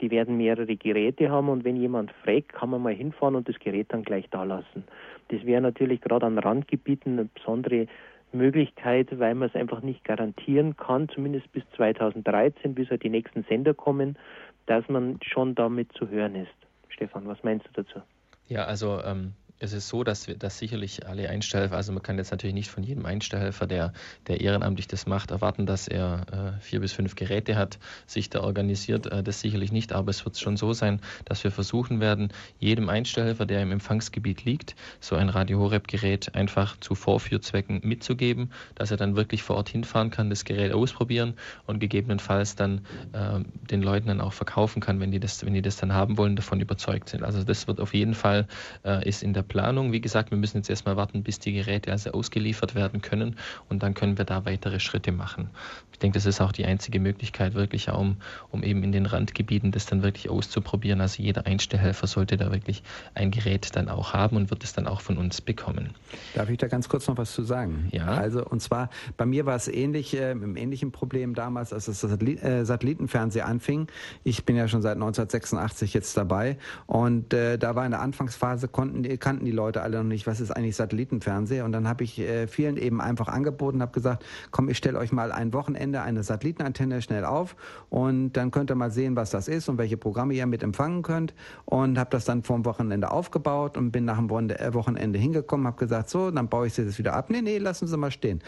die werden mehrere Geräte haben und wenn jemand fragt, kann man mal hinfahren und das Gerät dann gleich da lassen. Das wäre natürlich gerade an Randgebieten eine besondere Möglichkeit, weil man es einfach nicht garantieren kann, zumindest bis 2013, bis halt die nächsten Sender kommen, dass man schon damit zu hören ist. Stefan, was meinst du dazu? Ja, also ähm, es ist so, dass wir dass sicherlich alle Einstellhelfer, also man kann jetzt natürlich nicht von jedem Einstellhelfer, der, der ehrenamtlich das macht, erwarten, dass er äh, vier bis fünf Geräte hat, sich da organisiert. Äh, das sicherlich nicht, aber es wird schon so sein, dass wir versuchen werden, jedem Einstellhelfer, der im Empfangsgebiet liegt, so ein Radio Horeb-Gerät einfach zu Vorführzwecken mitzugeben, dass er dann wirklich vor Ort hinfahren kann, das Gerät ausprobieren und gegebenenfalls dann äh, den Leuten dann auch verkaufen kann, wenn die das, wenn die das dann haben wollen, davon überzeugt sind. Also das wird auf jeden Fall äh, ist in der Planung. Wie gesagt, wir müssen jetzt erstmal warten, bis die Geräte also ausgeliefert werden können und dann können wir da weitere Schritte machen. Ich denke, das ist auch die einzige Möglichkeit, wirklich um, um eben in den Randgebieten das dann wirklich auszuprobieren. Also jeder Einstellhelfer sollte da wirklich ein Gerät dann auch haben und wird es dann auch von uns bekommen. Darf ich da ganz kurz noch was zu sagen? Ja. Also, und zwar, bei mir war es ähnlich, äh, mit einem ähnlichen Problem damals, als das äh, Satellitenfernsehen anfing. Ich bin ja schon seit 1986 jetzt dabei und äh, da war in der Anfangsphase, konnten, kannten kannten die Leute alle noch nicht, was ist eigentlich Satellitenfernsehen. Und dann habe ich äh, vielen eben einfach angeboten, habe gesagt, komm, ich stelle euch mal ein Wochenende eine Satellitenantenne schnell auf und dann könnt ihr mal sehen, was das ist und welche Programme ihr mit empfangen könnt. Und habe das dann vom Wochenende aufgebaut und bin nach dem äh, Wochenende hingekommen, habe gesagt, so, dann baue ich das wieder ab. Nee, nee, lassen Sie mal stehen.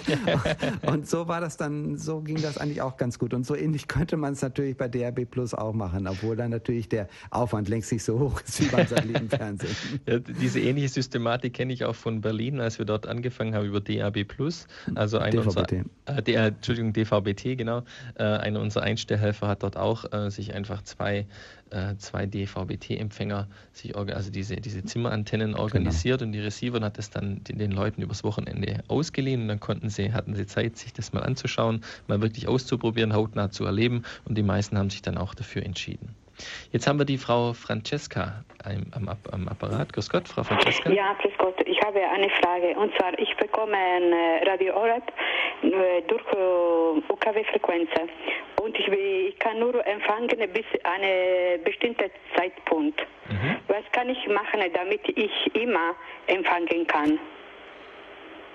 und so war das dann, so ging das eigentlich auch ganz gut. Und so ähnlich könnte man es natürlich bei DRB Plus auch machen, obwohl dann natürlich der Aufwand längst nicht so hoch ist wie beim Satellitenfernsehen. Ja, diese ähnliche Systematik kenne ich auch von Berlin, als wir dort angefangen haben über DAB Plus. Also ein DVB-T. Unserer, äh, D, äh, Entschuldigung, DVB-T, genau. Äh, einer unserer Einstellhelfer hat dort auch äh, sich einfach zwei, äh, zwei DVB-T-Empfänger, also diese, diese Zimmerantennen genau. organisiert genau. und die Receiver und hat das dann den, den, Leuten übers Wochenende ausgeliehen und dann konnten sie, hatten sie Zeit, sich das mal anzuschauen, mal wirklich auszuprobieren, hautnah zu erleben und die meisten haben sich dann auch dafür entschieden. Jetzt haben wir die Frau Francesca am, am, Apparat. Grüß Gott, Frau Francesca. Ja, grüß Gott. Ich habe eine Frage. Und zwar, ich bekomme ein äh, Radio Oreb äh, durch äh, UKW-Frequenzen. Und ich, ich, kann nur empfangen bis einen bestimmten Zeitpunkt. Mhm. Was kann ich machen, damit ich immer empfangen kann?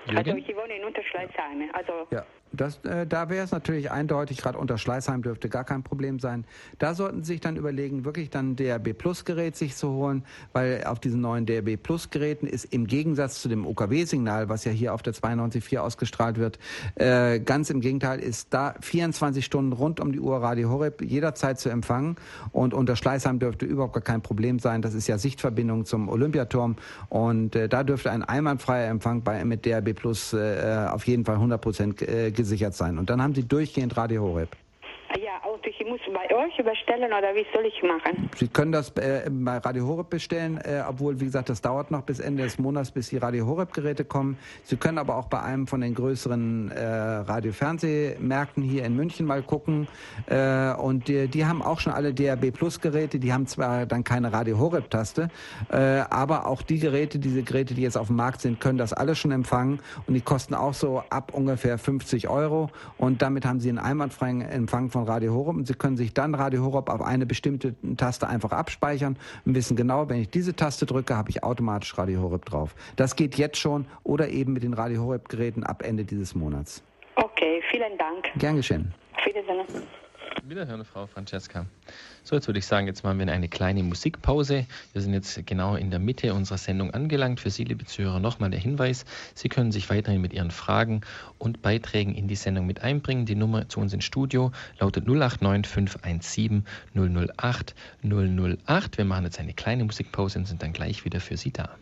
Jürgen? Also ich wohne in Unterschleißheim. Also ja. Das, äh, da wäre es natürlich eindeutig, gerade unter Schleißheim dürfte gar kein Problem sein. Da sollten Sie sich dann überlegen, wirklich dann DRB Plus Gerät sich zu holen, weil auf diesen neuen DRB Plus Geräten ist im Gegensatz zu dem OKW-Signal, was ja hier auf der 92.4 ausgestrahlt wird, äh, ganz im Gegenteil ist da 24 Stunden rund um die Uhr Radio Horeb jederzeit zu empfangen und unter Schleißheim dürfte überhaupt gar kein Problem sein. Das ist ja Sichtverbindung zum Olympiaturm und äh, da dürfte ein einwandfreier Empfang bei, mit DRB Plus äh, auf jeden Fall 100 Prozent äh, abgesichert sein. Und dann haben sie durchgehend Radio Horeb. Ja, und ich muss bei euch bestellen oder wie soll ich machen? Sie können das äh, bei Radio Horeb bestellen, äh, obwohl, wie gesagt, das dauert noch bis Ende des Monats, bis die Radio Horeb-Geräte kommen. Sie können aber auch bei einem von den größeren äh, Radio-Fernsehmärkten hier in München mal gucken. Äh, und die, die, haben auch schon alle DAB Plus-Geräte. Die haben zwar dann keine Radio Horeb-Taste, äh, aber auch die Geräte, diese Geräte, die jetzt auf dem Markt sind, können das alles schon empfangen. Und die kosten auch so ab ungefähr 50 Euro. Und damit haben Sie einen einwandfreien Empfang von Radio Horeb und Sie können sich dann Radio Horeb auf eine bestimmte Taste einfach abspeichern und wissen genau, wenn ich diese Taste drücke, habe ich automatisch Radio Horeb drauf. Das geht jetzt schon oder eben mit den Radio Horeb Geräten ab Ende dieses Monats. Okay, vielen Dank. Gern geschehen. Auf Wiedersehen. Wiederhören, Frau Francesca. So, jetzt würde ich sagen, jetzt machen wir eine kleine Musikpause. Wir sind jetzt genau in der Mitte unserer Sendung angelangt. Für Sie, liebe Zuhörer, nochmal der Hinweis. Sie können sich weiterhin mit Ihren Fragen und Beiträgen in die Sendung mit einbringen. Die Nummer zu uns ins Studio lautet 089 517 008 008. Wir machen jetzt eine kleine Musikpause und sind dann gleich wieder für Sie da.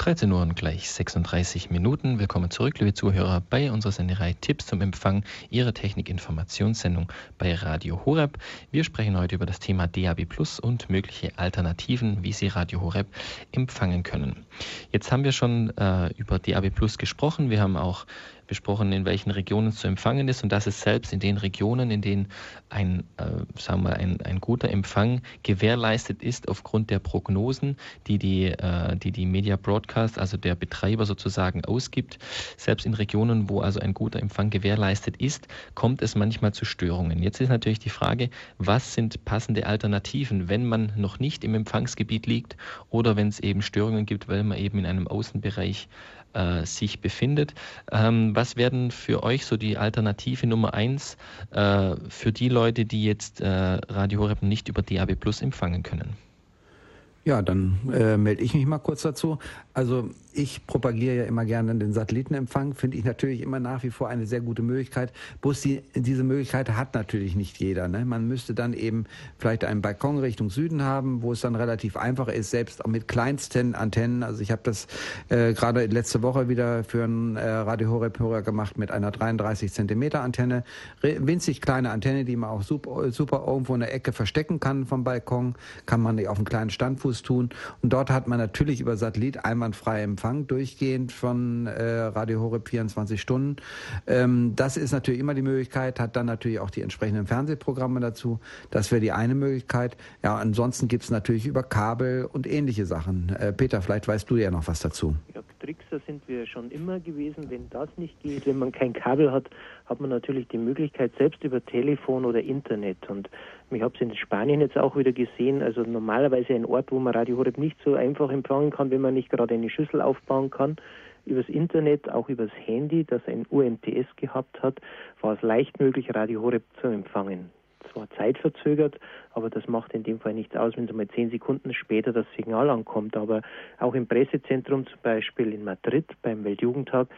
13 Uhr und gleich 36 Minuten. Willkommen zurück, liebe Zuhörer, bei unserer Senderei Tipps zum Empfang Ihrer Technik-Informationssendung bei Radio Horeb. Wir sprechen heute über das Thema DAB Plus und mögliche Alternativen, wie Sie Radio Horeb empfangen können. Jetzt haben wir schon äh, über DAB Plus gesprochen. Wir haben auch besprochen, in welchen Regionen zu empfangen ist und dass es selbst in den Regionen, in denen ein, äh, sagen wir, ein, ein guter Empfang gewährleistet ist aufgrund der Prognosen, die die, äh, die, die Media Broadcast, also der Betreiber sozusagen ausgibt, selbst in Regionen, wo also ein guter Empfang gewährleistet ist, kommt es manchmal zu Störungen. Jetzt ist natürlich die Frage, was sind passende Alternativen, wenn man noch nicht im Empfangsgebiet liegt oder wenn es eben Störungen gibt, weil man eben in einem Außenbereich äh, sich befindet. Ähm, was werden für euch so die Alternative Nummer eins äh, für die Leute, die jetzt äh, Radio Horeb nicht über DAB Plus empfangen können? Ja, dann äh, melde ich mich mal kurz dazu. Also ich propagiere ja immer gerne den Satellitenempfang, finde ich natürlich immer nach wie vor eine sehr gute Möglichkeit. Bloß die, diese Möglichkeit hat natürlich nicht jeder. Ne? Man müsste dann eben vielleicht einen Balkon Richtung Süden haben, wo es dann relativ einfach ist, selbst auch mit kleinsten Antennen. Also ich habe das äh, gerade letzte Woche wieder für einen äh, Radio Horeb Hörer gemacht mit einer 33 Zentimeter Antenne. winzig kleine Antenne, die man auch super, super irgendwo in der Ecke verstecken kann vom Balkon. Kann man nicht auf einem kleinen Standfuß tun. Und dort hat man natürlich über Satellit einwandfrei Empfang durchgehend von äh, Radio Horeb 24 Stunden. Ähm, das ist natürlich immer die Möglichkeit, hat dann natürlich auch die entsprechenden Fernsehprogramme dazu. Das wäre die eine Möglichkeit. Ja, ansonsten gibt es natürlich über Kabel und ähnliche Sachen. Äh, Peter, vielleicht weißt du ja noch was dazu. Ja, Trickser sind wir schon immer gewesen. Wenn das nicht geht, wenn man kein Kabel hat, hat man natürlich die Möglichkeit, selbst über Telefon oder Internet. Und ich habe es in Spanien jetzt auch wieder gesehen. Also normalerweise ein Ort, wo man Radio Horeb nicht so einfach empfangen kann, wenn man nicht gerade eine Schüssel aufbauen kann. Übers Internet, auch übers Handy, das ein UMTS gehabt hat, war es leicht möglich, Radio Horeb zu empfangen. Zwar zeitverzögert, aber das macht in dem Fall nichts aus, wenn es mal zehn Sekunden später das Signal ankommt. Aber auch im Pressezentrum, zum Beispiel in Madrid beim Weltjugendtag,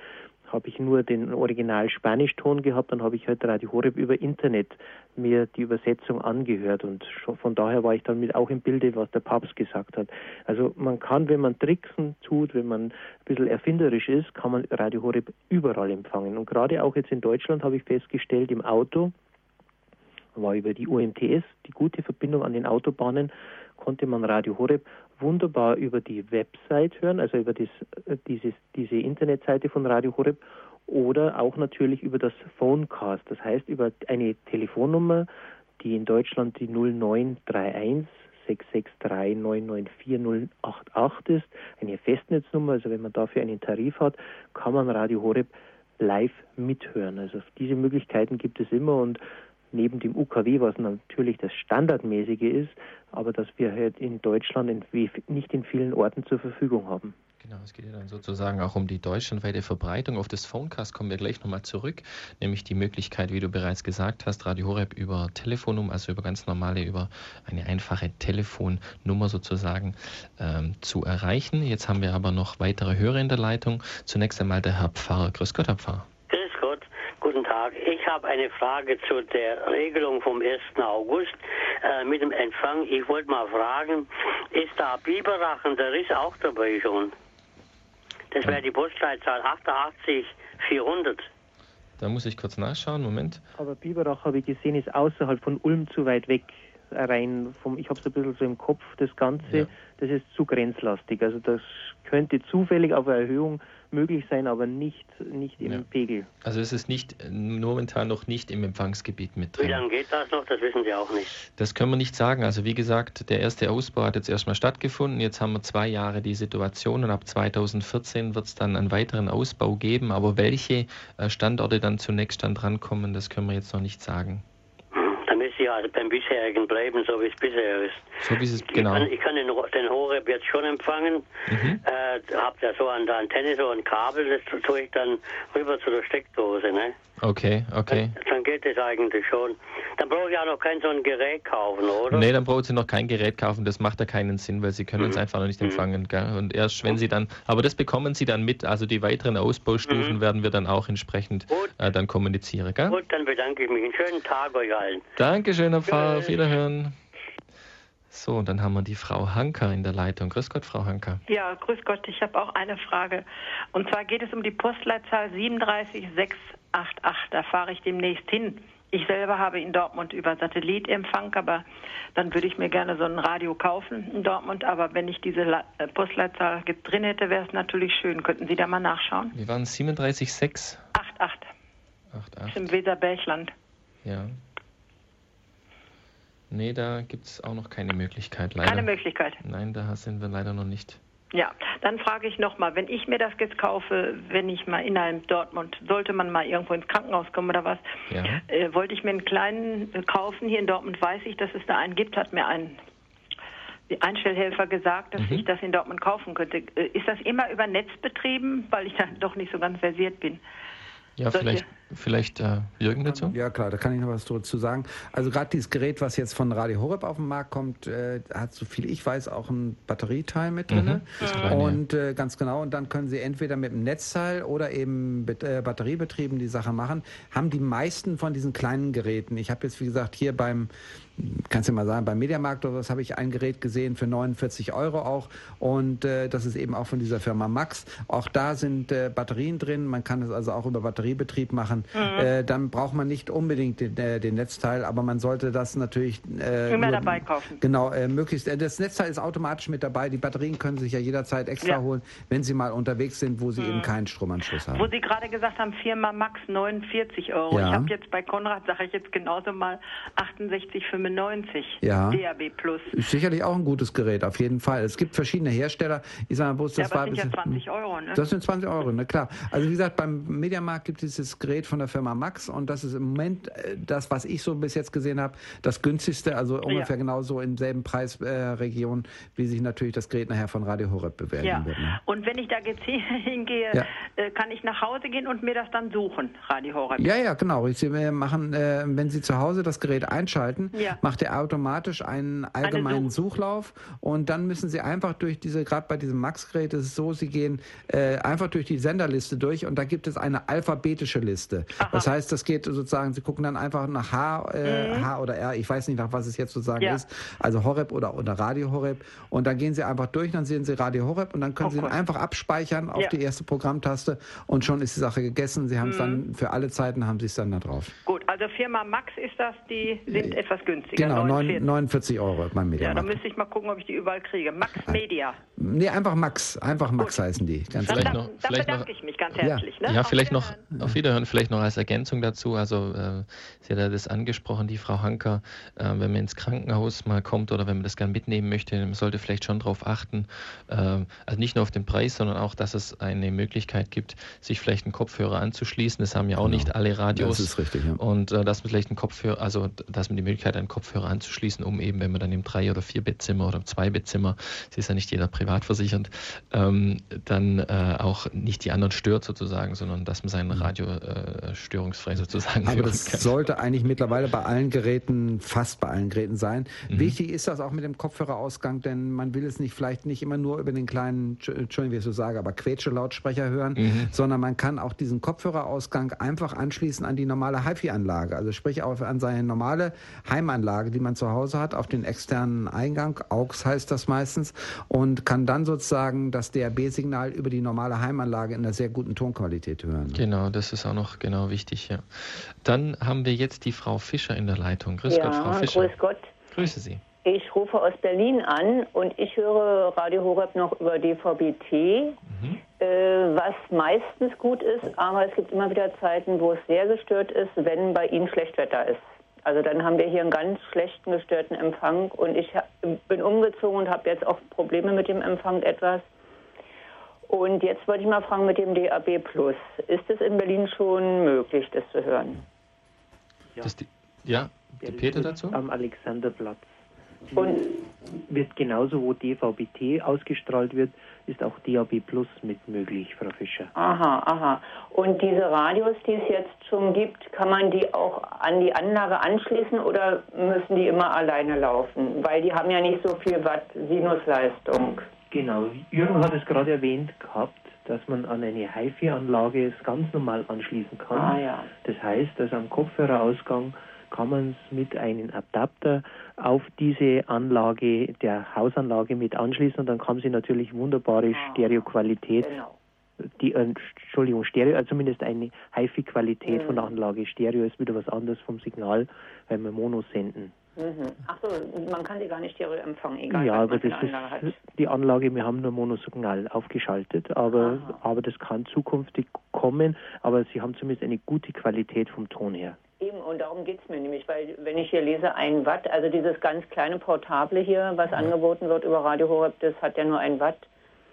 habe ich nur den Original Spanischton gehabt, dann habe ich halt Radio Horeb über Internet mir die Übersetzung angehört und von daher war ich dann mit auch im Bilde, was der Papst gesagt hat. Also man kann, wenn man Tricksen tut, wenn man ein bisschen erfinderisch ist, kann man Radio Horeb überall empfangen. Und gerade auch jetzt in Deutschland habe ich festgestellt, im Auto war über die UMTS, die gute Verbindung an den Autobahnen, konnte man Radio Horeb wunderbar über die Website hören, also über das, äh, dieses, diese Internetseite von Radio Horeb oder auch natürlich über das Phonecast, das heißt über eine Telefonnummer, die in Deutschland die 0931 663 994 088 ist, eine Festnetznummer, also wenn man dafür einen Tarif hat, kann man Radio Horeb live mithören. Also diese Möglichkeiten gibt es immer und neben dem UKW, was natürlich das Standardmäßige ist, aber das wir halt in Deutschland in, nicht in vielen Orten zur Verfügung haben. Genau, es geht ja dann sozusagen auch um die deutschlandweite Verbreitung. Auf das Phonecast kommen wir gleich nochmal zurück, nämlich die Möglichkeit, wie du bereits gesagt hast, Radio Horeb über Telefonnummer, also über ganz normale, über eine einfache Telefonnummer sozusagen ähm, zu erreichen. Jetzt haben wir aber noch weitere Hörer in der Leitung. Zunächst einmal der Herr Pfarrer. Grüß Gott, Herr Pfarrer. Tag. Ich habe eine Frage zu der Regelung vom 1. August äh, mit dem Empfang. Ich wollte mal fragen, ist da Biberachen, der ist auch dabei schon? Das wäre die Postleitzahl 88400. Da muss ich kurz nachschauen, Moment. Aber Biberach, habe ich gesehen, ist außerhalb von Ulm zu weit weg. Rein vom, ich habe es ein bisschen so im Kopf, das Ganze, ja. das ist zu grenzlastig. Also das könnte zufällig auf eine Erhöhung möglich sein, aber nicht, nicht im ja. Pegel. Also es ist nicht momentan noch nicht im Empfangsgebiet mit drin. Wie lange geht das noch? Das wissen Sie auch nicht. Das können wir nicht sagen. Also wie gesagt, der erste Ausbau hat jetzt erstmal stattgefunden. Jetzt haben wir zwei Jahre die Situation und ab 2014 wird es dann einen weiteren Ausbau geben. Aber welche äh, Standorte dann zunächst dann drankommen, das können wir jetzt noch nicht sagen ja also beim bisherigen bleiben, so wie es bisher ist. So wie es genau. Ich kann, ich kann den, den Horeb jetzt schon empfangen. Mhm. Äh, hab ja so an der Antenne so ein Kabel, das tue ich dann rüber zu der Steckdose, ne? Okay, okay. Dann, dann geht es eigentlich schon. Dann brauche ich auch noch kein so ein Gerät kaufen, oder? Nee, dann brauchen Sie noch kein Gerät kaufen. Das macht ja keinen Sinn, weil Sie können mhm. uns einfach noch nicht mhm. empfangen. Gell? Und erst wenn Sie dann, aber das bekommen Sie dann mit. Also die weiteren Ausbaustufen mhm. werden wir dann auch entsprechend äh, dann kommunizieren. Gell? Gut, dann bedanke ich mich. Einen schönen Tag euch allen. Dankeschön, Herr Pfarrer. Auf Wiederhören. So, und dann haben wir die Frau Hanker in der Leitung. Grüß Gott, Frau Hanker. Ja, grüß Gott. Ich habe auch eine Frage. Und zwar geht es um die Postleitzahl 37688. Da fahre ich demnächst hin. Ich selber habe in Dortmund über Satellit Empfang, aber dann würde ich mir gerne so ein Radio kaufen in Dortmund. Aber wenn ich diese äh, Postleitzahl drin hätte, wäre es natürlich schön. Könnten Sie da mal nachschauen? Wir waren 376? 88. 88. Im Weserbergland. Ja. Nee, da gibt es auch noch keine Möglichkeit, leider. Keine Möglichkeit? Nein, da sind wir leider noch nicht. Ja, dann frage ich nochmal, wenn ich mir das jetzt kaufe, wenn ich mal in einem Dortmund, sollte man mal irgendwo ins Krankenhaus kommen oder was, ja. äh, wollte ich mir einen kleinen kaufen. Hier in Dortmund weiß ich, dass es da einen gibt, hat mir ein Einstellhelfer gesagt, dass mhm. ich das in Dortmund kaufen könnte. Äh, ist das immer über Netz betrieben, weil ich da doch nicht so ganz versiert bin? Ja, Solche? vielleicht, vielleicht äh, Jürgen dazu? Ja, klar, da kann ich noch was dazu sagen. Also gerade dieses Gerät, was jetzt von Radio Horeb auf den Markt kommt, äh, hat, so viel ich weiß, auch ein Batterieteil mit drin. Mhm, und äh, ganz genau, und dann können Sie entweder mit einem Netzteil oder eben mit, äh, batteriebetrieben die Sache machen. Haben die meisten von diesen kleinen Geräten. Ich habe jetzt, wie gesagt, hier beim kannst du mal sagen, beim Mediamarkt oder was habe ich ein Gerät gesehen für 49 Euro auch und äh, das ist eben auch von dieser Firma Max. Auch da sind äh, Batterien drin, man kann es also auch über Batteriebetrieb machen. Mhm. Äh, dann braucht man nicht unbedingt den, äh, den Netzteil, aber man sollte das natürlich äh, immer nur, dabei kaufen. Genau, äh, möglichst. Äh, das Netzteil ist automatisch mit dabei. Die Batterien können sich ja jederzeit extra ja. holen, wenn Sie mal unterwegs sind, wo Sie mhm. eben keinen Stromanschluss haben. Wo Sie gerade gesagt haben, Firma Max 49 Euro. Ja. Ich habe jetzt bei Konrad, sage ich jetzt genauso mal 68,95 95 ja. DAB Plus. Ist sicherlich auch ein gutes Gerät, auf jeden Fall. Es gibt verschiedene Hersteller. Ich sage mal, wo es das ja, war. Das sind ja 20 Euro, ne? Das sind 20 Euro, ne klar. Also wie gesagt, beim Mediamarkt gibt es dieses Gerät von der Firma Max und das ist im Moment äh, das, was ich so bis jetzt gesehen habe, das günstigste, also ungefähr ja. genauso in selben Preisregion, äh, wie sich natürlich das Gerät nachher von Radio Horeb bewerten ja. wird. Ne? Und wenn ich da jetzt hingehe, ja. äh, kann ich nach Hause gehen und mir das dann suchen, Radio Horeb? Ja, ja, genau. Sie machen, äh, wenn Sie zu Hause das Gerät einschalten, macht er automatisch einen allgemeinen Such Suchlauf und dann müssen Sie einfach durch diese, gerade bei diesem Max-Gerät ist es so, Sie gehen äh, einfach durch die Senderliste durch und da gibt es eine alphabetische Liste. Aha. Das heißt, das geht sozusagen, Sie gucken dann einfach nach H, äh, mhm. H oder R, ich weiß nicht, nach was es jetzt sozusagen ja. ist, also Horeb oder, oder Radio Horeb und dann gehen Sie einfach durch, dann sehen Sie Radio Horeb und dann können oh, Sie ihn einfach abspeichern auf ja. die erste Programmtaste und schon ist die Sache gegessen. Sie haben es mhm. dann für alle Zeiten haben Sie es dann da drauf. Gut, also Firma Max ist das, die sind etwas günstiger. Genau, 49, 49 Euro beim Media. Ja, da müsste ich mal gucken, ob ich die überall kriege. Max Media. Nee, einfach Max. Einfach Max Gut. heißen die. Ganz vielleicht noch, da vielleicht bedanke noch, ich mich ganz herzlich. Ja, ne? ja auf vielleicht noch auf Wiederhören, vielleicht noch als Ergänzung dazu. Also äh, Sie hat ja das angesprochen, die Frau Hanker, äh, wenn man ins Krankenhaus mal kommt oder wenn man das gerne mitnehmen möchte, man sollte vielleicht schon darauf achten, äh, also nicht nur auf den Preis, sondern auch, dass es eine Möglichkeit gibt, sich vielleicht einen Kopfhörer anzuschließen. Das haben ja auch genau. nicht alle Radios. Das ist richtig, ja. Und äh, dass man vielleicht einen Kopfhörer, also dass man die Möglichkeit hat, einen Kopfhörer anzuschließen, um eben, wenn man dann im drei oder vier Bettzimmer oder im zwei Bettzimmer, es ist ja nicht jeder privat versichert, ähm, dann äh, auch nicht die anderen stört sozusagen, sondern dass man sein mhm. Radio äh, störungsfrei sozusagen Aber das kann. sollte eigentlich mittlerweile bei allen Geräten, fast bei allen Geräten sein. Mhm. Wichtig ist das auch mit dem Kopfhörerausgang, denn man will es nicht vielleicht nicht immer nur über den kleinen, Entschuldigung, wie ich so sage, aber Quetsche-Lautsprecher hören, mhm. sondern man kann auch diesen Kopfhörerausgang einfach anschließen an die normale HiFi-Anlage, also sprich auch an seine normale Heimanlage, die man zu Hause hat, auf den externen Eingang, AUX heißt das meistens, und kann dann sozusagen das DAB-Signal über die normale Heimanlage in einer sehr guten Tonqualität hören. Genau, das ist auch noch genau wichtig, ja. Dann haben wir jetzt die Frau Fischer in der Leitung. Grüß ja, Gott, Frau Fischer. Grüß Gott. Grüße Sie. Ich rufe aus Berlin an und ich höre Radio Horeb noch über DVB-T, mhm. äh, was meistens gut ist, aber es gibt immer wieder Zeiten, wo es sehr gestört ist, wenn bei Ihnen Schlechtwetter ist. Also dann haben wir hier einen ganz schlechten gestörten Empfang und ich bin umgezogen und habe jetzt auch Probleme mit dem Empfang etwas. Und jetzt wollte ich mal fragen mit dem DAB Plus. Ist es in Berlin schon möglich, das zu hören? Ja, die, ja die Peter dazu? Am Alexanderplatz. Und wird genauso, wo DVB-T ausgestrahlt wird, ist auch DAB Plus mit möglich, Frau Fischer. Aha, aha. Und diese Radios, die es jetzt schon gibt, kann man die auch an die Anlage anschließen oder müssen die immer alleine laufen? Weil die haben ja nicht so viel Watt Sinusleistung. Genau. Jürgen hat es gerade erwähnt gehabt, dass man an eine HiFi-Anlage es ganz normal anschließen kann. Ah, ja. Das heißt, dass am Kopfhörerausgang kann man es mit einem Adapter auf diese Anlage, der Hausanlage mit anschließen und dann kann sie natürlich wunderbare ah, Stereoqualität, genau. die, äh, Entschuldigung, Stereo, also zumindest eine HiFi-Qualität mhm. von der Anlage. Stereo ist wieder was anderes vom Signal, wenn wir Mono senden. Mhm. Achso, man kann sie gar nicht Stereo empfangen, egal ja, aber das ist die Anlage, wir haben nur Monosignal aufgeschaltet, aber, aber das kann zukünftig kommen, aber sie haben zumindest eine gute Qualität vom Ton her. Eben, und darum geht es mir nämlich, weil wenn ich hier lese, ein Watt, also dieses ganz kleine Portable hier, was mhm. angeboten wird über Radio Horeb, das hat ja nur ein Watt.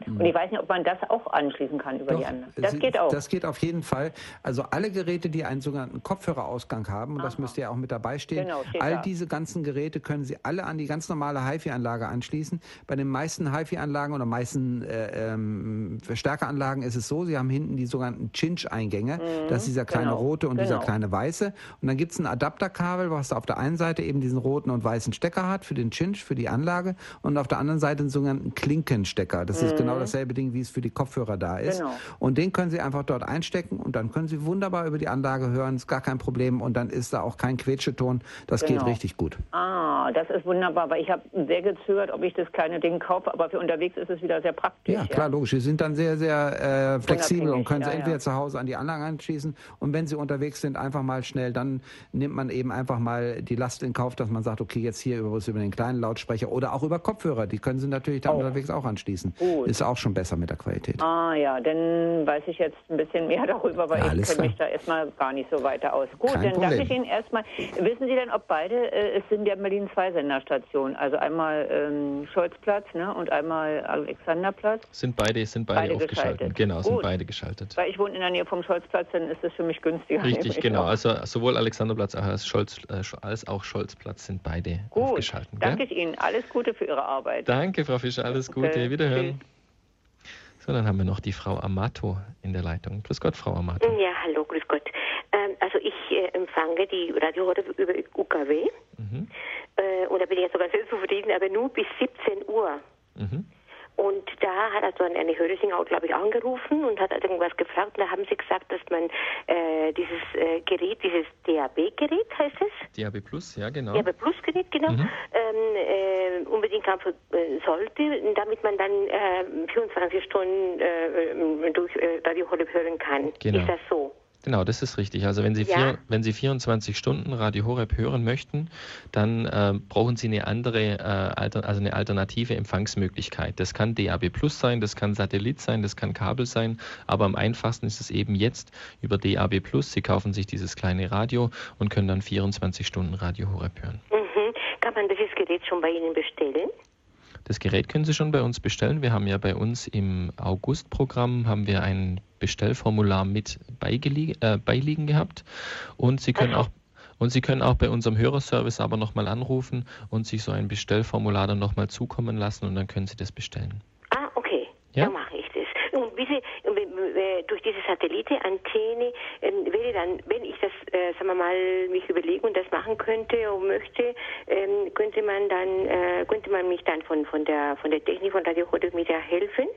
Und ich weiß nicht, ob man das auch anschließen kann über Doch, die Anlage. Das Sie, geht auch. Das geht auf jeden Fall. Also alle Geräte, die einen sogenannten Kopfhörerausgang haben, und Aha. das müsste ja auch mit dabei stehen, genau, all da. diese ganzen Geräte können Sie alle an die ganz normale HiFi-Anlage anschließen. Bei den meisten HiFi-Anlagen oder meisten äh, ähm, Verstärkeranlagen ist es so, Sie haben hinten die sogenannten Cinch-Eingänge. Mhm, das ist dieser kleine genau, rote und genau. dieser kleine weiße. Und dann gibt es ein Adapterkabel, was auf der einen Seite eben diesen roten und weißen Stecker hat für den Cinch, für die Anlage und auf der anderen Seite einen sogenannten Klinkenstecker. Das mhm. ist genau dasselbe Ding, wie es für die Kopfhörer da ist. Genau. Und den können Sie einfach dort einstecken und dann können Sie wunderbar über die Anlage hören, ist gar kein Problem und dann ist da auch kein Quetscheton. Das genau. geht richtig gut. Ah, das ist wunderbar, weil ich habe sehr gezögert, ob ich das kleine Ding kaufe, aber für unterwegs ist es wieder sehr praktisch. Ja, klar, ja. logisch. Sie sind dann sehr, sehr äh, flexibel und können ja, Sie entweder ja. zu Hause an die Anlage anschließen und wenn Sie unterwegs sind, einfach mal schnell, dann nimmt man eben einfach mal die Last in Kauf, dass man sagt, okay, jetzt hier über, über den kleinen Lautsprecher oder auch über Kopfhörer, die können Sie natürlich dann oh. unterwegs auch anschließen. Gut. Ist auch schon besser mit der Qualität. Ah ja, dann weiß ich jetzt ein bisschen mehr darüber, weil ja, ich kenne mich da erstmal gar nicht so weiter aus. Gut, Kein dann Problem. danke ich Ihnen erstmal. Wissen Sie denn, ob beide, äh, es sind ja in Berlin zwei Senderstationen, also einmal ähm, Scholzplatz ne, und einmal Alexanderplatz. Sind beide, sind beide, beide aufgeschaltet. Geschaltet. Genau, Gut. sind beide geschaltet. Weil ich wohne in der Nähe vom Scholzplatz, dann ist das für mich günstiger. Richtig, genau. Also sowohl Alexanderplatz als, Scholz, äh, als auch Scholzplatz sind beide Gut. aufgeschaltet. Danke ich Ihnen. Alles Gute für Ihre Arbeit. Danke, Frau Fischer. Alles Gute. Okay. Wiederhören. So, dann haben wir noch die Frau Amato in der Leitung. Grüß Gott, Frau Amato. Ja, hallo, grüß Gott. Ähm, also ich äh, empfange die Radio heute über UKW mhm. äh, und da bin ich jetzt sogar sehr zufrieden, aber nur bis 17 Uhr. Mhm. Und da hat also eine Hörisingau, glaube ich, angerufen und hat irgendwas gefragt. Und da haben sie gesagt, dass man äh, dieses äh, Gerät, dieses DAB-Gerät heißt es? DAB Plus, ja, genau. DAB Plus-Gerät, genau. Mhm. Ähm, äh, unbedingt kaufen äh, sollte, damit man dann 24 äh, Stunden äh, durch Radio Horeb hören kann. Genau. Ist das so? Genau, das ist richtig. Also wenn Sie, ja. vier, wenn Sie 24 Stunden Radio Horeb hören möchten, dann äh, brauchen Sie eine andere, äh, alter, also eine alternative Empfangsmöglichkeit. Das kann DAB Plus sein, das kann Satellit sein, das kann Kabel sein, aber am einfachsten ist es eben jetzt über DAB Plus. Sie kaufen sich dieses kleine Radio und können dann 24 Stunden Radio Horeb hören. Mhm. Kann man dieses Gerät schon bei Ihnen bestellen? Das Gerät können Sie schon bei uns bestellen. Wir haben ja bei uns im August-Programm haben wir ein Bestellformular mit äh, beiliegen gehabt und Sie können auch und Sie können auch bei unserem Hörerservice aber nochmal anrufen und sich so ein Bestellformular dann nochmal zukommen lassen und dann können Sie das bestellen. Ah, okay. Ja, dann mache ich das. Und wie Sie, durch diese Satellitenantenne ähm, wäre dann, wenn ich das, äh, sagen wir mal, mich überlegen und das machen könnte und möchte, ähm, könnte man dann, äh, könnte man mich dann von, von der von der Technik von Radio Rote mit helfen?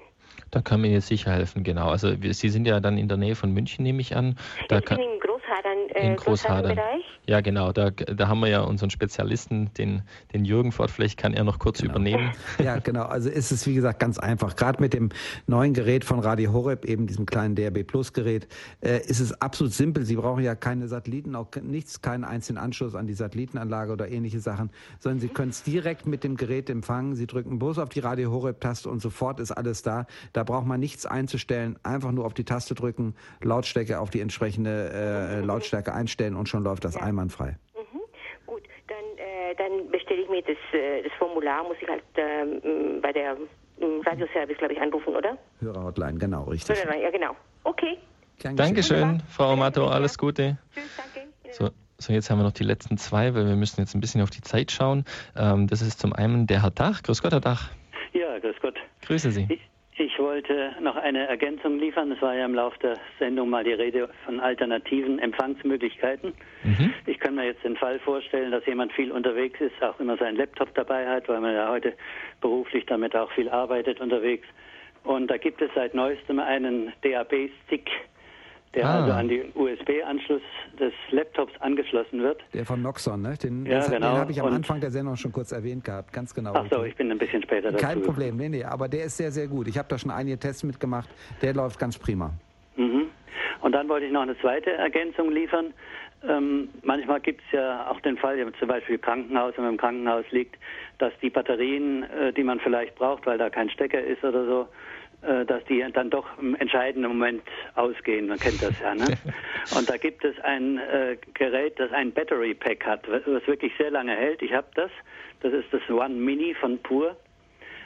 Da kann man jetzt sicher helfen, genau. Also Sie sind ja dann in der Nähe von München, nehme ich an. Da ich bin in Großhadern, äh, in Großhadern. Ja, genau. Da, da haben wir ja unseren Spezialisten, den, den Jürgen Fort. Vielleicht kann er noch kurz genau. übernehmen. Ja, genau. Also ist es, wie gesagt, ganz einfach. Gerade mit dem neuen Gerät von Radio Horeb, eben diesem kleinen DRB Plus Gerät, äh, ist es absolut simpel. Sie brauchen ja keine Satelliten, auch nichts, keinen einzelnen Anschluss an die Satellitenanlage oder ähnliche Sachen, sondern Sie können es direkt mit dem Gerät empfangen. Sie drücken bloß auf die Radio Horeb Taste und sofort ist alles da. Da braucht man nichts einzustellen, einfach nur auf die Taste drücken, Lautstärke auf die entsprechende äh, Lautstärke einstellen und schon läuft das ja. einwandfrei. Mhm. Gut, dann, äh, dann bestelle ich mir das, äh, das Formular, muss ich halt ähm, bei der Radioservice, glaube ich, anrufen, oder? Hörerhotline, genau, richtig. Ja, genau. Okay. Dankeschön, Frau Amato, alles Gute. Tschüss, danke. So. So, jetzt haben wir noch die letzten zwei, weil wir müssen jetzt ein bisschen auf die Zeit schauen. Ähm, das ist zum einen der Herr Dach. Grüß Gott, Herr Dach. Ja, grüß Gott. Grüße Sie. Ich, ich wollte noch eine Ergänzung liefern. Es war ja im Laufe der Sendung mal die Rede von alternativen Empfangsmöglichkeiten. Mhm. Ich kann mir jetzt den Fall vorstellen, dass jemand viel unterwegs ist, auch immer seinen Laptop dabei hat, weil man ja heute beruflich damit auch viel arbeitet unterwegs. Und da gibt es seit neuestem einen DAB-Stick, der ah. also an den USB-Anschluss des Laptops angeschlossen wird. Der von Noxon, ne? Den, ja, genau. den habe ich am und Anfang der Sendung schon kurz erwähnt gehabt, ganz genau. Ach so, ich bin ein bisschen später dazu. Kein Problem, nee, nee, aber der ist sehr, sehr gut. Ich habe da schon einige Tests mitgemacht, der läuft ganz prima. Mhm. Und dann wollte ich noch eine zweite Ergänzung liefern. Ähm, manchmal gibt es ja auch den Fall, zum Beispiel Krankenhaus, wenn man im Krankenhaus liegt, dass die Batterien, äh, die man vielleicht braucht, weil da kein Stecker ist oder so, dass die dann doch im entscheidenden Moment ausgehen. Man kennt das ja. Ne? Und da gibt es ein äh, Gerät, das ein Battery Pack hat, was wirklich sehr lange hält. Ich habe das. Das ist das One Mini von Pur.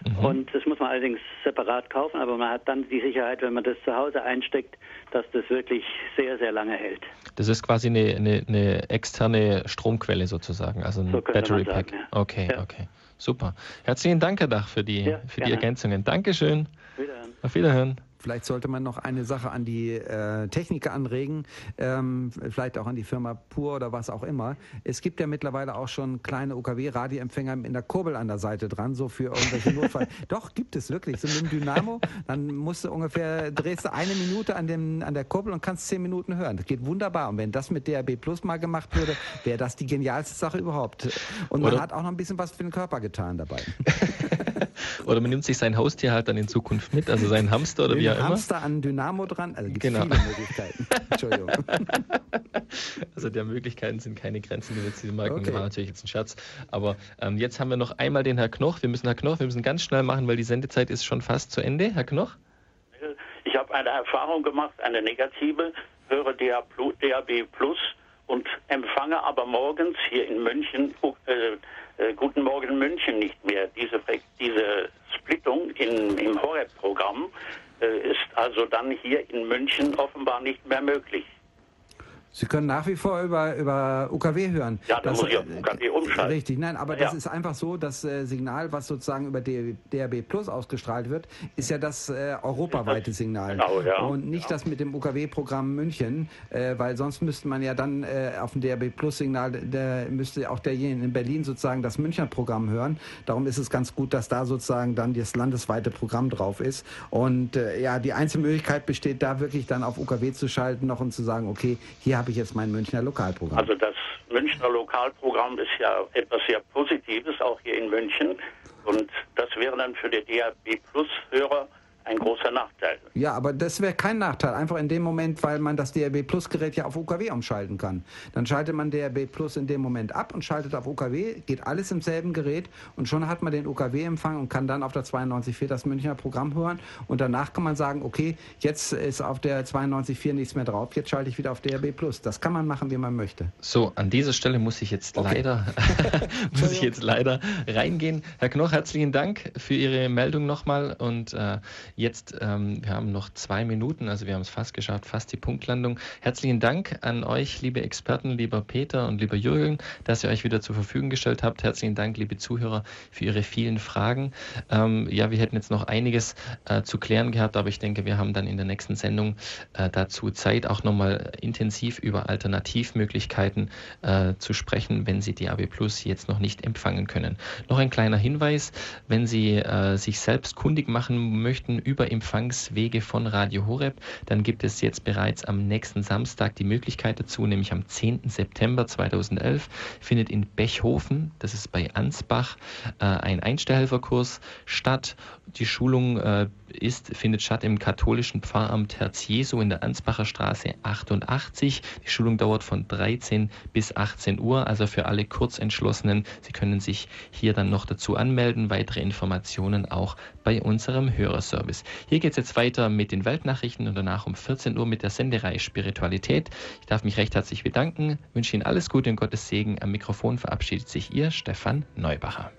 Mhm. Und das muss man allerdings separat kaufen, aber man hat dann die Sicherheit, wenn man das zu Hause einsteckt, dass das wirklich sehr, sehr lange hält. Das ist quasi eine, eine, eine externe Stromquelle sozusagen, also ein so Battery sagen, Pack. ja. Okay, Ja. okay. Super. Herzlichen Dank, Herr Dach, für die, Ja, für die. Ergänzungen. Dankeschön. Wiederhören. Auf Wiederhören. Vielleicht sollte man noch eine Sache an die äh, Techniker anregen, ähm, vielleicht auch an die Firma Pur oder was auch immer. Es gibt ja mittlerweile auch schon kleine UKW-Radioempfänger in der Kurbel an der Seite dran, so für irgendwelche Notfall. Doch, gibt es wirklich. So mit dem Dynamo, dann musst du ungefähr, drehst du eine Minute an, dem, an der Kurbel und kannst zehn Minuten hören. Das geht wunderbar. Und wenn das mit DRB Plus mal gemacht würde, wäre das die genialste Sache überhaupt. Und man Oder? hat auch noch ein bisschen was für den Körper getan dabei. Oder man nimmt sich sein Haustier halt dann in Zukunft mit, also seinen Hamster oder wie auch immer. Hamster an Dynamo dran, also gibt Genau. viele Möglichkeiten. Entschuldigung. Also der Möglichkeiten sind keine Grenzen, die wir jetzt hier merken. Okay. War natürlich jetzt ein Scherz. Aber ähm, jetzt haben wir noch einmal den Herr Knoch. Wir müssen Herr Knoch, wir müssen ganz schnell machen, weil die Sendezeit ist schon fast zu Ende. Herr Knoch? Ich habe eine Erfahrung gemacht, eine negative, höre DAB Plus und empfange aber morgens hier in München, äh, äh, Guten Morgen München nicht mehr. Diese, diese Splittung in, im Horeb-Programm äh, ist also dann hier in München offenbar nicht mehr möglich. Sie können nach wie vor über, über UKW hören. Ja, da Das, muss ich auf äh, UKW umschalten. Richtig, nein, aber Ja. das ist einfach so, das äh, Signal, was sozusagen über DRB Plus ausgestrahlt wird, ist ja das äh, europaweite Signal. Genau, ja. Und nicht das mit dem UKW-Programm München, äh, weil sonst müsste man ja dann äh, auf dem DRB Plus-Signal, der müsste auch derjenige in Berlin sozusagen das Münchner Programm hören. Darum ist es ganz gut, dass da sozusagen dann das landesweite Programm drauf ist. Und äh, ja, die einzige Möglichkeit besteht da wirklich dann auf UKW zu schalten noch und zu sagen, okay, hier habe ich jetzt mein Münchner Lokalprogramm. Also das Münchner Lokalprogramm ist ja etwas sehr Positives, auch hier in München. Und das wäre dann für die DAB Plus-Hörer ein großer Nachteil. Ja, aber das wäre kein Nachteil. Einfach in dem Moment, weil man das DRB Plus Gerät ja auf UKW umschalten kann. Dann schaltet man DRB Plus in dem Moment ab und schaltet auf UKW, geht alles im selben Gerät und schon hat man den UKW-Empfang und kann dann auf der 92.4 das Münchner Programm hören. Und danach kann man sagen, okay, jetzt ist auf der 92.4 nichts mehr drauf, jetzt schalte ich wieder auf DRB Plus. Das kann man machen, wie man möchte. So, an dieser Stelle muss ich jetzt leider, muss ich jetzt leider reingehen. Herr Knoch, herzlichen Dank für Ihre Meldung nochmal. Und äh, jetzt, ähm, wir haben noch zwei Minuten, also wir haben es fast geschafft, fast die Punktlandung. Herzlichen Dank an euch, liebe Experten, lieber Peter und lieber Jürgen, dass ihr euch wieder zur Verfügung gestellt habt. Herzlichen Dank, liebe Zuhörer, für Ihre vielen Fragen. Ähm, ja, wir hätten jetzt noch einiges äh, zu klären gehabt, aber ich denke, wir haben dann in der nächsten Sendung äh, dazu Zeit, auch nochmal intensiv über Alternativmöglichkeiten äh, zu sprechen, wenn Sie DAB Plus jetzt noch nicht empfangen können. Noch ein kleiner Hinweis, wenn Sie äh, sich selbst kundig machen möchten über Empfangswege von Radio Horeb, dann gibt es jetzt bereits am nächsten Samstag die Möglichkeit dazu, nämlich am 10. September 2011 findet in Bechhofen, das ist bei Ansbach, äh, ein Einstellhelferkurs statt. Die Schulung äh, ist, findet statt im katholischen Pfarramt Herz Jesu in der Ansbacher Straße 88. Die Schulung dauert von 13 bis 18 Uhr, also für alle Kurzentschlossenen. Sie können sich hier dann noch dazu anmelden. Weitere Informationen auch bei unserem Hörerservice. Hier geht es jetzt weiter mit den Weltnachrichten und danach um 14 Uhr mit der Sendereihe Spiritualität. Ich darf mich recht herzlich bedanken, wünsche Ihnen alles Gute und Gottes Segen. Am Mikrofon verabschiedet sich Ihr Stefan Neubacher.